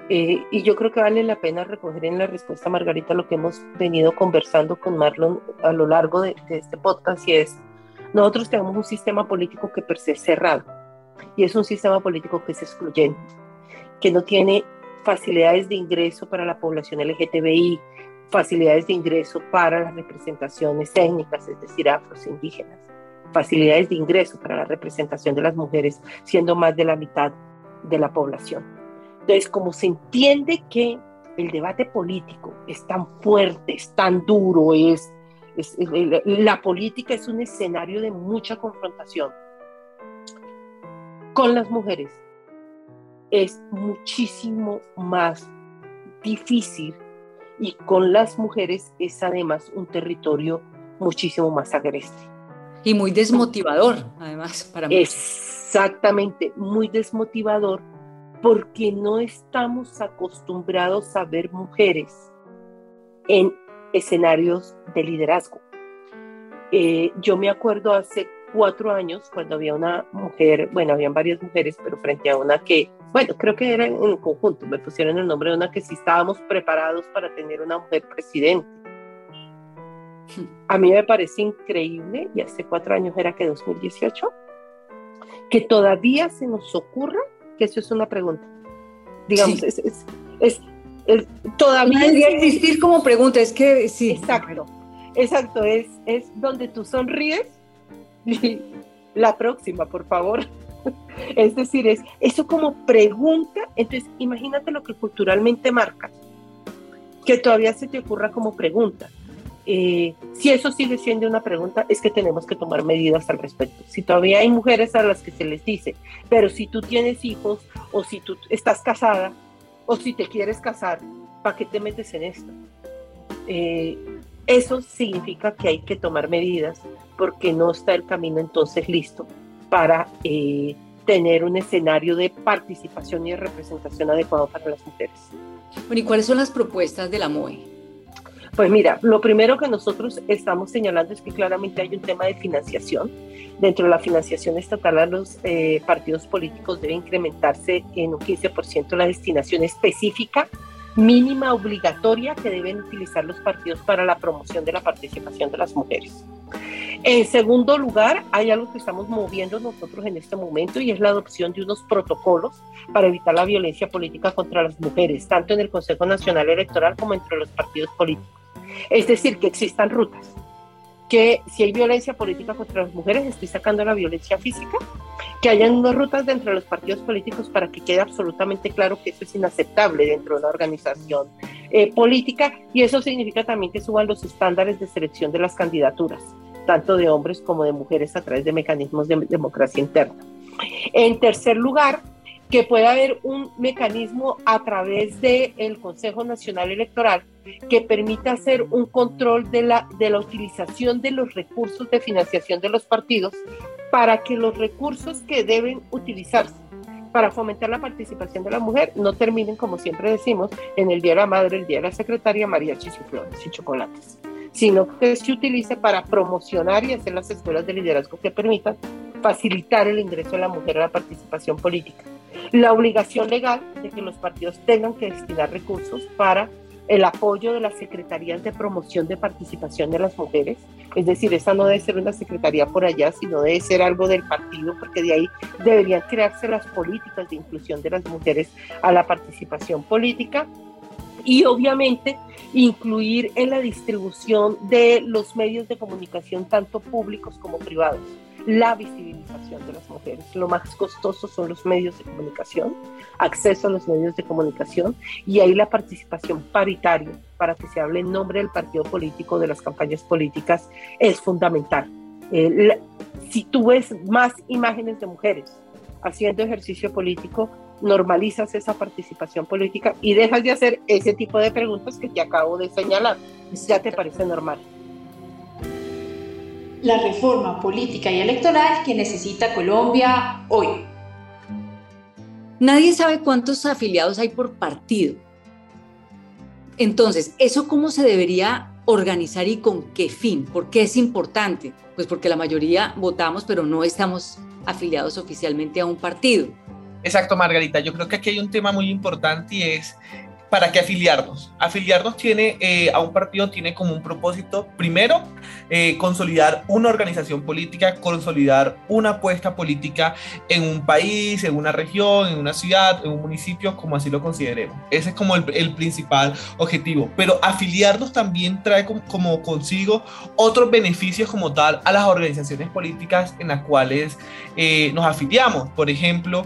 Eh, y yo creo que vale la pena recoger en la respuesta, Margarita, lo que hemos venido conversando con Marlon a lo largo de, de este podcast y es, nosotros tenemos un sistema político que per se es cerrado y es un sistema político que es excluyente, que no tiene facilidades de ingreso para la población LGTBI, facilidades de ingreso para las representaciones técnicas, es decir, afros indígenas, facilidades de ingreso para la representación de las mujeres, siendo más de la mitad de la población. Entonces, como se entiende que el debate político es tan fuerte, es tan duro, es, es la política es un escenario de mucha confrontación, con las mujeres es muchísimo más difícil y con las mujeres es además un territorio muchísimo más agreste. Y muy desmotivador, además, para mí. Exactamente, muy desmotivador porque no estamos acostumbrados a ver mujeres en escenarios de liderazgo. Eh, yo me acuerdo hace cuatro años, cuando había una mujer, bueno, habían varias mujeres, pero frente a una que, bueno, creo que era en conjunto, me pusieron el nombre de una que sí estábamos preparados para tener una mujer presidente. A mí me parece increíble, y hace cuatro años era que 2018, que todavía se nos ocurra que eso es una pregunta. Digamos, es, es, es, todavía... Debería existir como pregunta, es que sí. Exacto, exacto, es, es donde tú sonríes la próxima, por favor. Es decir, es eso como pregunta, entonces imagínate lo que culturalmente marca, que todavía se te ocurra como pregunta. Eh, si eso sigue siendo una pregunta, es que tenemos que tomar medidas al respecto. Si todavía hay mujeres a las que se les dice, pero si tú tienes hijos o si tú estás casada o si te quieres casar, ¿para qué te metes en esto? Eh, eso significa que hay que tomar medidas porque no está el camino entonces listo para eh, tener un escenario de participación y de representación adecuado para las mujeres. Bueno, ¿y cuáles son las propuestas de la MOE? Pues mira, lo primero que nosotros estamos señalando es que claramente hay un tema de financiación. Dentro de la financiación estatal a los eh, partidos políticos debe incrementarse en un 15% la destinación específica mínima obligatoria que deben utilizar los partidos para la promoción de la participación de las mujeres. En segundo lugar, hay algo que estamos moviendo nosotros en este momento y es la adopción de unos protocolos para evitar la violencia política contra las mujeres, tanto en el Consejo Nacional Electoral como entre los partidos políticos. Es decir, que existan rutas que si hay violencia política contra las mujeres, estoy sacando la violencia física, que hayan unas rutas dentro de los partidos políticos para que quede absolutamente claro que eso es inaceptable dentro de una organización eh, política y eso significa también que suban los estándares de selección de las candidaturas, tanto de hombres como de mujeres a través de mecanismos de democracia interna. En tercer lugar, que pueda haber un mecanismo a través del el Consejo Nacional Electoral que permita hacer un control de la, de la utilización de los recursos de financiación de los partidos para que los recursos que deben utilizarse para fomentar la participación de la mujer no terminen, como siempre decimos, en el Día de la Madre, el Día de la Secretaria, mariachis y flores y chocolates, sino que se utilice para promocionar y hacer las escuelas de liderazgo que permitan facilitar el ingreso de la mujer a la participación política la obligación legal de que los partidos tengan que destinar recursos para el apoyo de las secretarías de promoción de participación de las mujeres, es decir, esa no debe ser una secretaría por allá, sino debe ser algo del partido, porque de ahí deberían crearse las políticas de inclusión de las mujeres a la participación política y obviamente incluir en la distribución de los medios de comunicación, tanto públicos como privados la visibilización de las mujeres. Lo más costoso son los medios de comunicación, acceso a los medios de comunicación y ahí la participación paritaria para que se hable en nombre del partido político, de las campañas políticas, es fundamental. Eh, si tú ves más imágenes de mujeres haciendo ejercicio político, normalizas esa participación política y dejas de hacer ese tipo de preguntas que te acabo de señalar. Ya te parece normal. La reforma política y electoral que necesita Colombia hoy. Nadie sabe cuántos afiliados hay por partido. Entonces, ¿eso cómo se debería organizar y con qué fin? ¿Por qué es importante? Pues porque la mayoría votamos, pero no estamos afiliados oficialmente a un partido. Exacto, Margarita. Yo creo que aquí hay un tema muy importante y es ¿para qué afiliarnos? Afiliarnos tiene eh, a un partido tiene como un propósito, primero, eh, consolidar una organización política, consolidar una apuesta política en un país, en una región, en una ciudad, en un municipio, como así lo consideremos. Ese es como el, principal objetivo. Pero afiliarnos también trae como, consigo otros beneficios como tal a las organizaciones políticas en las cuales eh, nos afiliamos. Por ejemplo,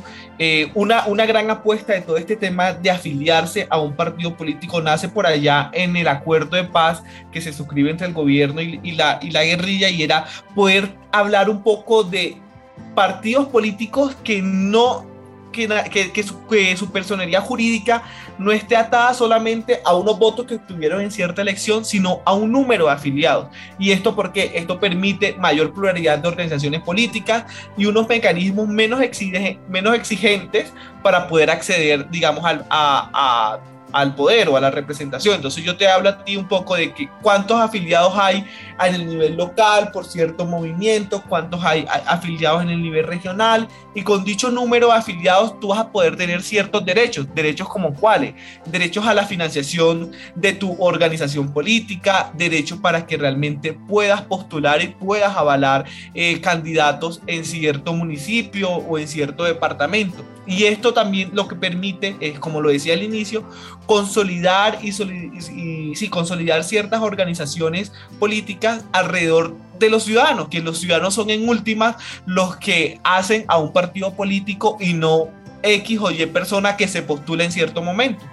una, una gran apuesta de todo este tema de afiliarse a un partido político nace por allá en el acuerdo de paz que se suscribe entre el gobierno y, la, y la guerrilla y era poder hablar un poco de partidos políticos que no que, que, su, que, su, personería jurídica no esté atada solamente a unos votos que tuvieron en cierta elección, sino a un número de afiliados. Y esto porque esto permite mayor pluralidad de organizaciones políticas y unos mecanismos menos, menos exigentes para poder acceder, digamos, a, a al poder o a la representación. Entonces yo te hablo a ti un poco de que cuántos afiliados hay en el nivel local por cierto movimiento, cuántos hay afiliados en el nivel regional y con dicho número de afiliados tú vas a poder tener ciertos derechos, derechos como cuáles, derechos a la financiación de tu organización política, derechos para que realmente puedas postular y puedas avalar eh, candidatos en cierto municipio o en cierto departamento. Y esto también lo que permite es, como lo decía al inicio, consolidar y, y, consolidar ciertas organizaciones políticas alrededor de los ciudadanos, que los ciudadanos son en últimas los que hacen a un partido político y no X o Y persona que se postula en cierto momento.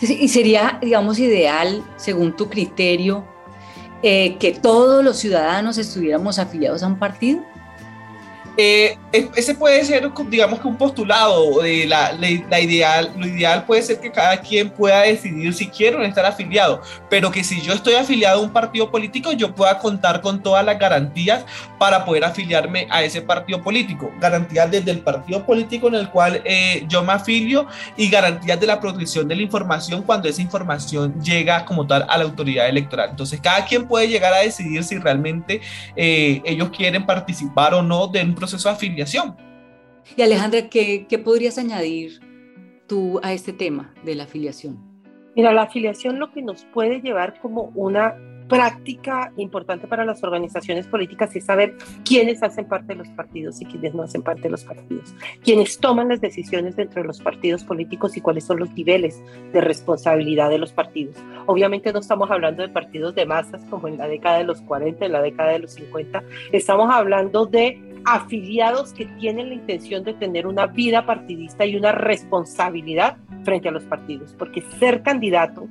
Y sería, digamos, ideal, según tu criterio, eh, que todos los ciudadanos estuviéramos afiliados a un partido. Eh, ese puede ser, digamos que un postulado de la, la, ideal, lo ideal puede ser que cada quien pueda decidir si quiere estar afiliado, pero que si yo estoy afiliado a un partido político, yo pueda contar con todas las garantías para poder afiliarme a ese partido político. Garantías desde el partido político en el cual eh, yo me afilio y garantías de la protección de la información cuando esa información llega como tal a la autoridad electoral. Entonces, cada quien puede llegar a decidir si realmente eh, ellos quieren participar o no de un proceso proceso de afiliación. Y Alejandra, ¿qué, ¿qué podrías añadir tú a este tema de la afiliación? Mira, la afiliación lo que nos puede llevar como una práctica importante para las organizaciones políticas es saber quiénes hacen parte de los partidos y quiénes no hacen parte de los partidos, quiénes toman las decisiones dentro de los partidos políticos y cuáles son los niveles de responsabilidad de los partidos. Obviamente no estamos hablando de partidos de masas como en la década de los 40, en la década de los 50, estamos hablando de afiliados que tienen la intención de tener una vida partidista y una responsabilidad frente a los partidos, porque ser candidato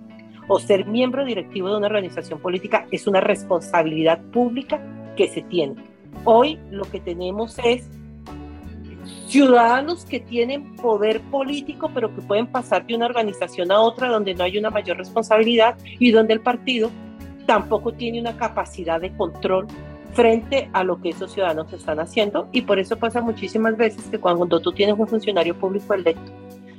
o ser miembro directivo de una organización política es una responsabilidad pública que se tiene. Hoy lo que tenemos es ciudadanos que tienen poder político, pero que pueden pasar de una organización a otra donde no hay una mayor responsabilidad y donde el partido tampoco tiene una capacidad de control frente a lo que esos ciudadanos están haciendo y por eso pasa muchísimas veces que cuando tú tienes un funcionario público electo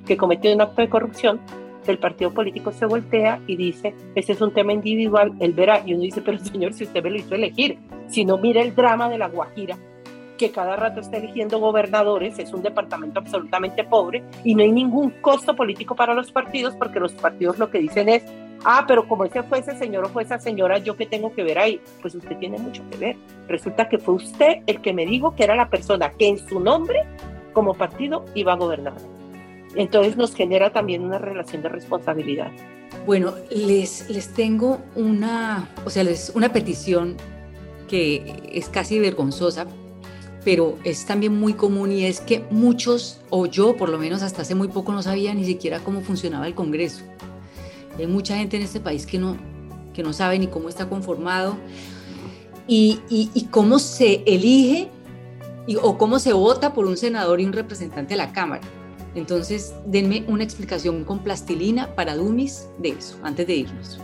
que comete un acto de corrupción, el partido político se voltea y dice, ese es un tema individual, él verá, y uno dice, pero señor, si usted me lo hizo elegir, si no mira el drama de la Guajira, que cada rato está eligiendo gobernadores, es un departamento absolutamente pobre y no hay ningún costo político para los partidos porque los partidos lo que dicen es, ah, pero como ese fue ese señor o fue esa señora, ¿yo qué tengo que ver ahí? Pues usted tiene mucho que ver. Resulta que fue usted el que me dijo que era la persona que en su nombre, como partido, iba a gobernar. Entonces nos genera también una relación de responsabilidad. Bueno, les, les tengo una, o sea, les, una petición que es casi vergonzosa, pero es también muy común y es que muchos, o yo por lo menos hasta hace muy poco no sabía ni siquiera cómo funcionaba el Congreso. Hay mucha gente en este país que no, que no sabe ni cómo está conformado y, y, cómo se elige o cómo se vota por un senador y un representante de la Cámara. Entonces, denme una explicación con plastilina para Dumis de eso, antes de irnos.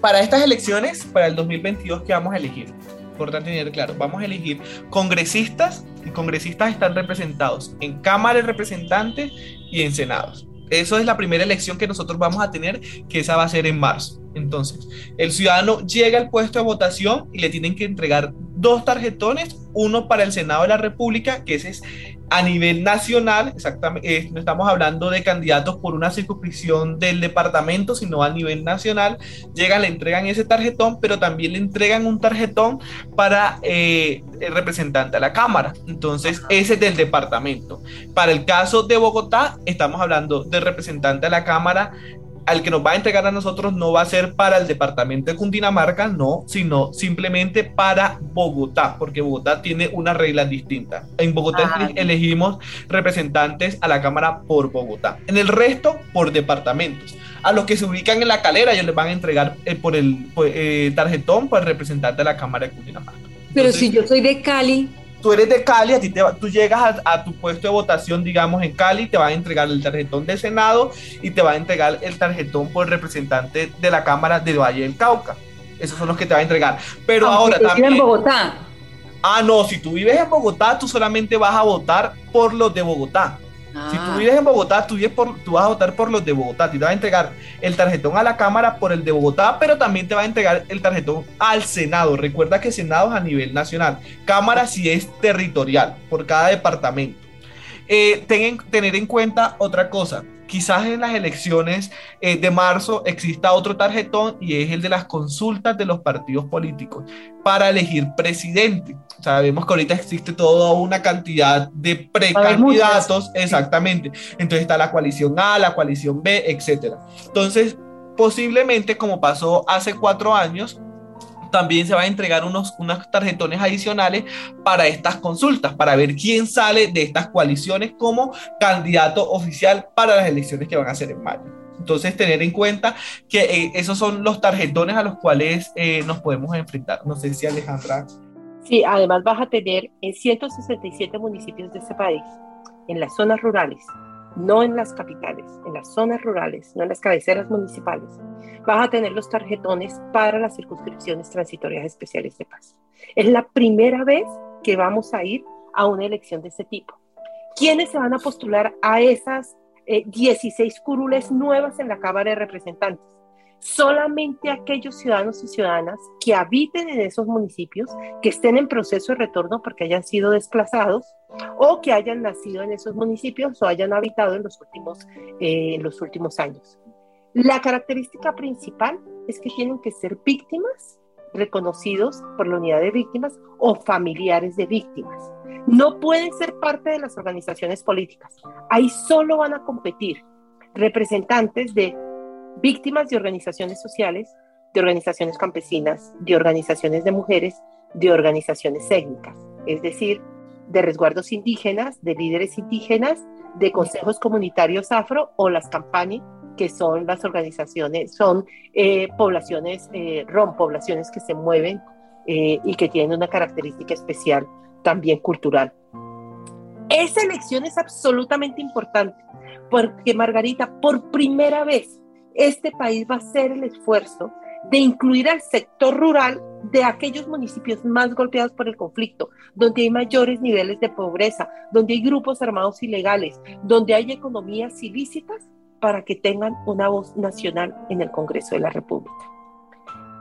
Para estas elecciones, para el 2022, ¿qué vamos a elegir? Importante tener claro, vamos a elegir congresistas y congresistas están representados en Cámara de Representantes y en Senados. Eso es la primera elección que nosotros vamos a tener, que esa va a ser en marzo. Entonces, el ciudadano llega al puesto de votación y le tienen que entregar dos tarjetones, uno para el Senado de la República, que ese es a nivel nacional, exactamente, no estamos hablando de candidatos por una circunscripción del departamento, sino a nivel nacional, llegan, le entregan ese tarjetón, pero también le entregan un tarjetón para eh, el representante a la Cámara. Entonces, ese es del departamento. Para el caso de Bogotá, estamos hablando del representante a la Cámara al que nos va a entregar a nosotros no va a ser para el departamento de Cundinamarca, no, sino simplemente para Bogotá, porque Bogotá tiene unas reglas distintas. En Bogotá ah, elegimos representantes a la Cámara por Bogotá. En el resto, por departamentos. A los que se ubican en la calera, ellos les van a entregar eh, por el eh, tarjetón por el representante de la Cámara de Cundinamarca. Pero si yo soy de Cali, tú eres de Cali, a ti te tú llegas a, tu puesto de votación, digamos, en Cali, te va a entregar el tarjetón de Senado y te va a entregar el tarjetón por representante de la Cámara de Valle del Cauca. Esos son los que te va a entregar. Pero ahora también... en Bogotá. Ah, no, si tú vives en Bogotá, tú solamente vas a votar por los de Bogotá. Si tú ah. vives en Bogotá, tú, por, tú vas a votar por los de Bogotá. Te va a entregar el tarjetón a la Cámara por el de Bogotá, pero también te va a entregar el tarjetón al Senado. Recuerda que Senado es a nivel nacional. Cámara sí es territorial, por cada departamento. Eh, tener en cuenta otra cosa quizás en las elecciones eh, de marzo exista otro tarjetón y es el de las consultas de los partidos políticos para elegir presidente. Sabemos que ahorita existe toda una cantidad de precandidatos, exactamente. Entonces está la coalición A, la coalición B, etc. Entonces, posiblemente, como pasó hace cuatro años, también se va a entregar unos, unos tarjetones adicionales para estas consultas, para ver quién sale de estas coaliciones como candidato oficial para las elecciones que van a ser en mayo. Entonces, tener en cuenta que eh, esos son los tarjetones a los cuales eh, nos podemos enfrentar. No sé si Alejandra. Sí, además vas a tener en 167 municipios de este país, en las zonas rurales, no en las capitales, en las zonas rurales, no en las cabeceras municipales, vas a tener los tarjetones para las circunscripciones transitorias especiales de paz. Es la primera vez que vamos a ir a una elección de este tipo. ¿Quiénes se van a postular a esas 16 eh, curules nuevas en la Cámara de Representantes? Solamente aquellos ciudadanos y ciudadanas que habiten en esos municipios, que estén en proceso de retorno porque hayan sido desplazados o que hayan nacido en esos municipios o hayan habitado en los últimos, eh, los últimos años. La característica principal es que tienen que ser víctimas reconocidos por la unidad de víctimas o familiares de víctimas. No pueden ser parte de las organizaciones políticas. Ahí solo van a competir representantes de víctimas de organizaciones sociales, de organizaciones campesinas, de organizaciones de mujeres, de organizaciones étnicas, es decir, de resguardos indígenas, de líderes indígenas, de consejos comunitarios afro o las campañas que son las organizaciones, son eh, poblaciones eh, ROM, poblaciones que se mueven eh, y que tienen una característica especial también cultural. Esa elección es absolutamente importante porque Margarita, por primera vez, este país va a hacer el esfuerzo de incluir al sector rural de aquellos municipios más golpeados por el conflicto, donde hay mayores niveles de pobreza, donde hay grupos armados ilegales, donde hay economías ilícitas, para que tengan una voz nacional en el Congreso de la República.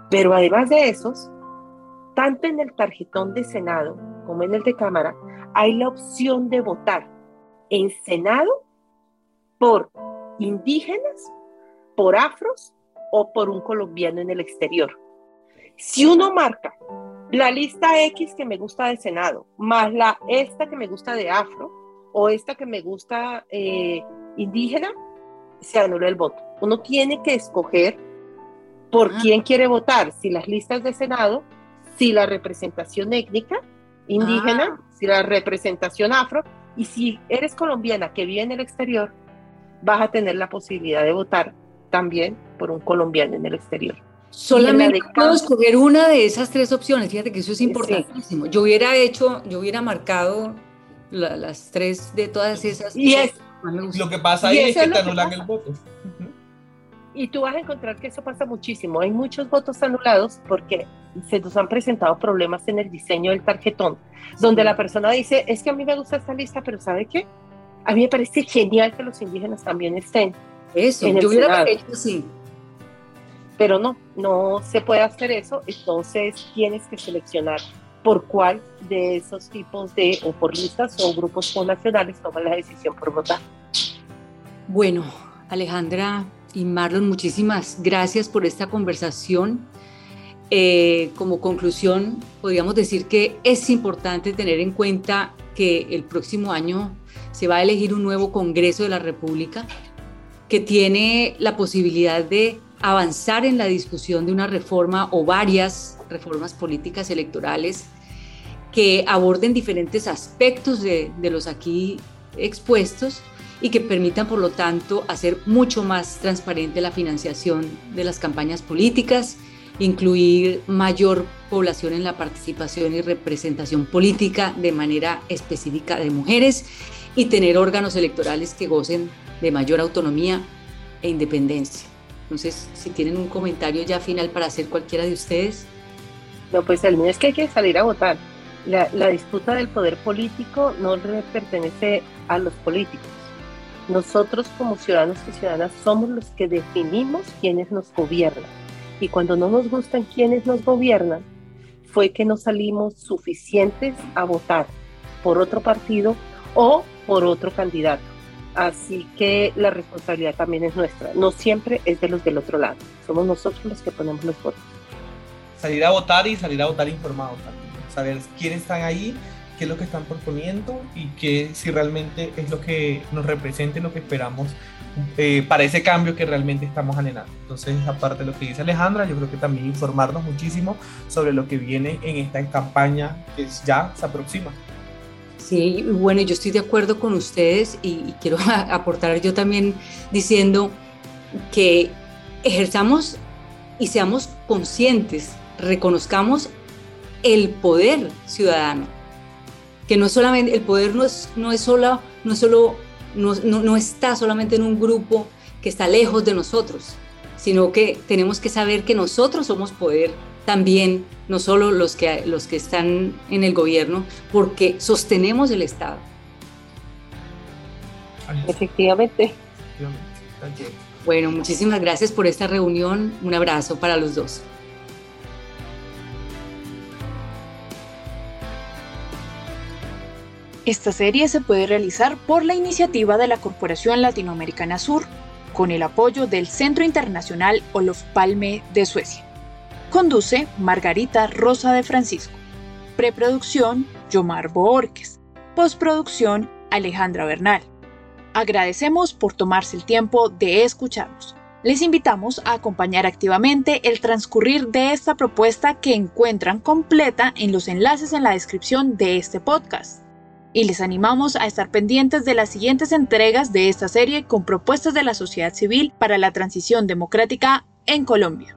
Pero además de esos, tanto en el tarjetón de Senado como en el de Cámara, hay la opción de votar en Senado por indígenas por afros o por un colombiano en el exterior. Si uno marca la lista X que me gusta de Senado, más la esta que me gusta de afro o esta que me gusta eh, indígena, se anula el voto. Uno tiene que escoger por ah. quién quiere votar, si las listas de Senado, si la representación étnica indígena, ah. si la representación afro, y si eres colombiana que vive en el exterior, vas a tener la posibilidad de votar también por un colombiano en el exterior. Solamente puedo escoger una de esas tres opciones, fíjate que eso es importantísimo. Yo hubiera hecho, yo hubiera marcado las tres de todas esas. Y es, lo que pasa ahí es que te anulan el voto. Y tú vas a encontrar que eso pasa muchísimo. Hay muchos votos anulados porque se nos han presentado problemas en el diseño del tarjetón, donde la persona dice, es que a mí me gusta esta lista, pero ¿sabe qué? A mí me parece genial que los indígenas también estén. Eso, yo hubiera hecho así pero no, no se puede hacer eso, entonces tienes que seleccionar por cuál de esos tipos de, o por listas o grupos nacionales toman la decisión por votar. Bueno, Alejandra y Marlon, muchísimas gracias por esta conversación. Eh, como conclusión, podríamos decir que es importante tener en cuenta que el próximo año se va a elegir un nuevo Congreso de la República que tiene la posibilidad de avanzar en la discusión de una reforma o varias reformas políticas electorales que aborden diferentes aspectos de, los aquí expuestos y que permitan, por lo tanto, hacer mucho más transparente la financiación de las campañas políticas, incluir mayor población en la participación y representación política de manera específica de mujeres y tener órganos electorales que gocen de mayor autonomía e independencia. Entonces, si tienen un comentario ya final para hacer cualquiera de ustedes. No, pues el mío es que hay que salir a votar. La, la disputa del poder político no le pertenece a los políticos. Nosotros como ciudadanos y ciudadanas somos los que definimos quiénes nos gobiernan. Y cuando no nos gustan quiénes nos gobiernan, fue que no salimos suficientes a votar por otro partido o por otro candidato. Así que la responsabilidad también es nuestra. No siempre es de los del otro lado. Somos nosotros los que ponemos los votos. Salir a votar y salir a votar informados también. Saber quiénes están ahí, qué es lo que están proponiendo y qué si realmente es lo que nos representa y lo que esperamos eh, para ese cambio que realmente estamos anhelando. Entonces, aparte de lo que dice Alejandra, yo creo que también informarnos muchísimo sobre lo que viene en esta campaña que ya se aproxima. Sí, bueno, yo estoy de acuerdo con ustedes y, quiero *laughs* aportar yo también diciendo que ejerzamos y seamos conscientes, reconozcamos el poder ciudadano, que no solamente el poder no es, no es solo, no, solo no, no está solamente en un grupo que está lejos de nosotros, sino que tenemos que saber que nosotros somos poder también, no solo los que, los que están en el gobierno, porque sostenemos el Estado. Efectivamente. Bueno, muchísimas gracias por esta reunión. Un abrazo para los dos. Esta serie se puede realizar por la iniciativa de la Corporación Latinoamericana Sur, con el apoyo del Centro Internacional Olof Palme de Suecia. Conduce Margarita Rosa de Francisco. Preproducción, Yomar Boorques. Postproducción, Alejandra Bernal. Agradecemos por tomarse el tiempo de escucharnos. Les invitamos a acompañar activamente el transcurrir de esta propuesta que encuentran completa en los enlaces en la descripción de este podcast. Y les animamos a estar pendientes de las siguientes entregas de esta serie con propuestas de la sociedad civil para la transición democrática en Colombia.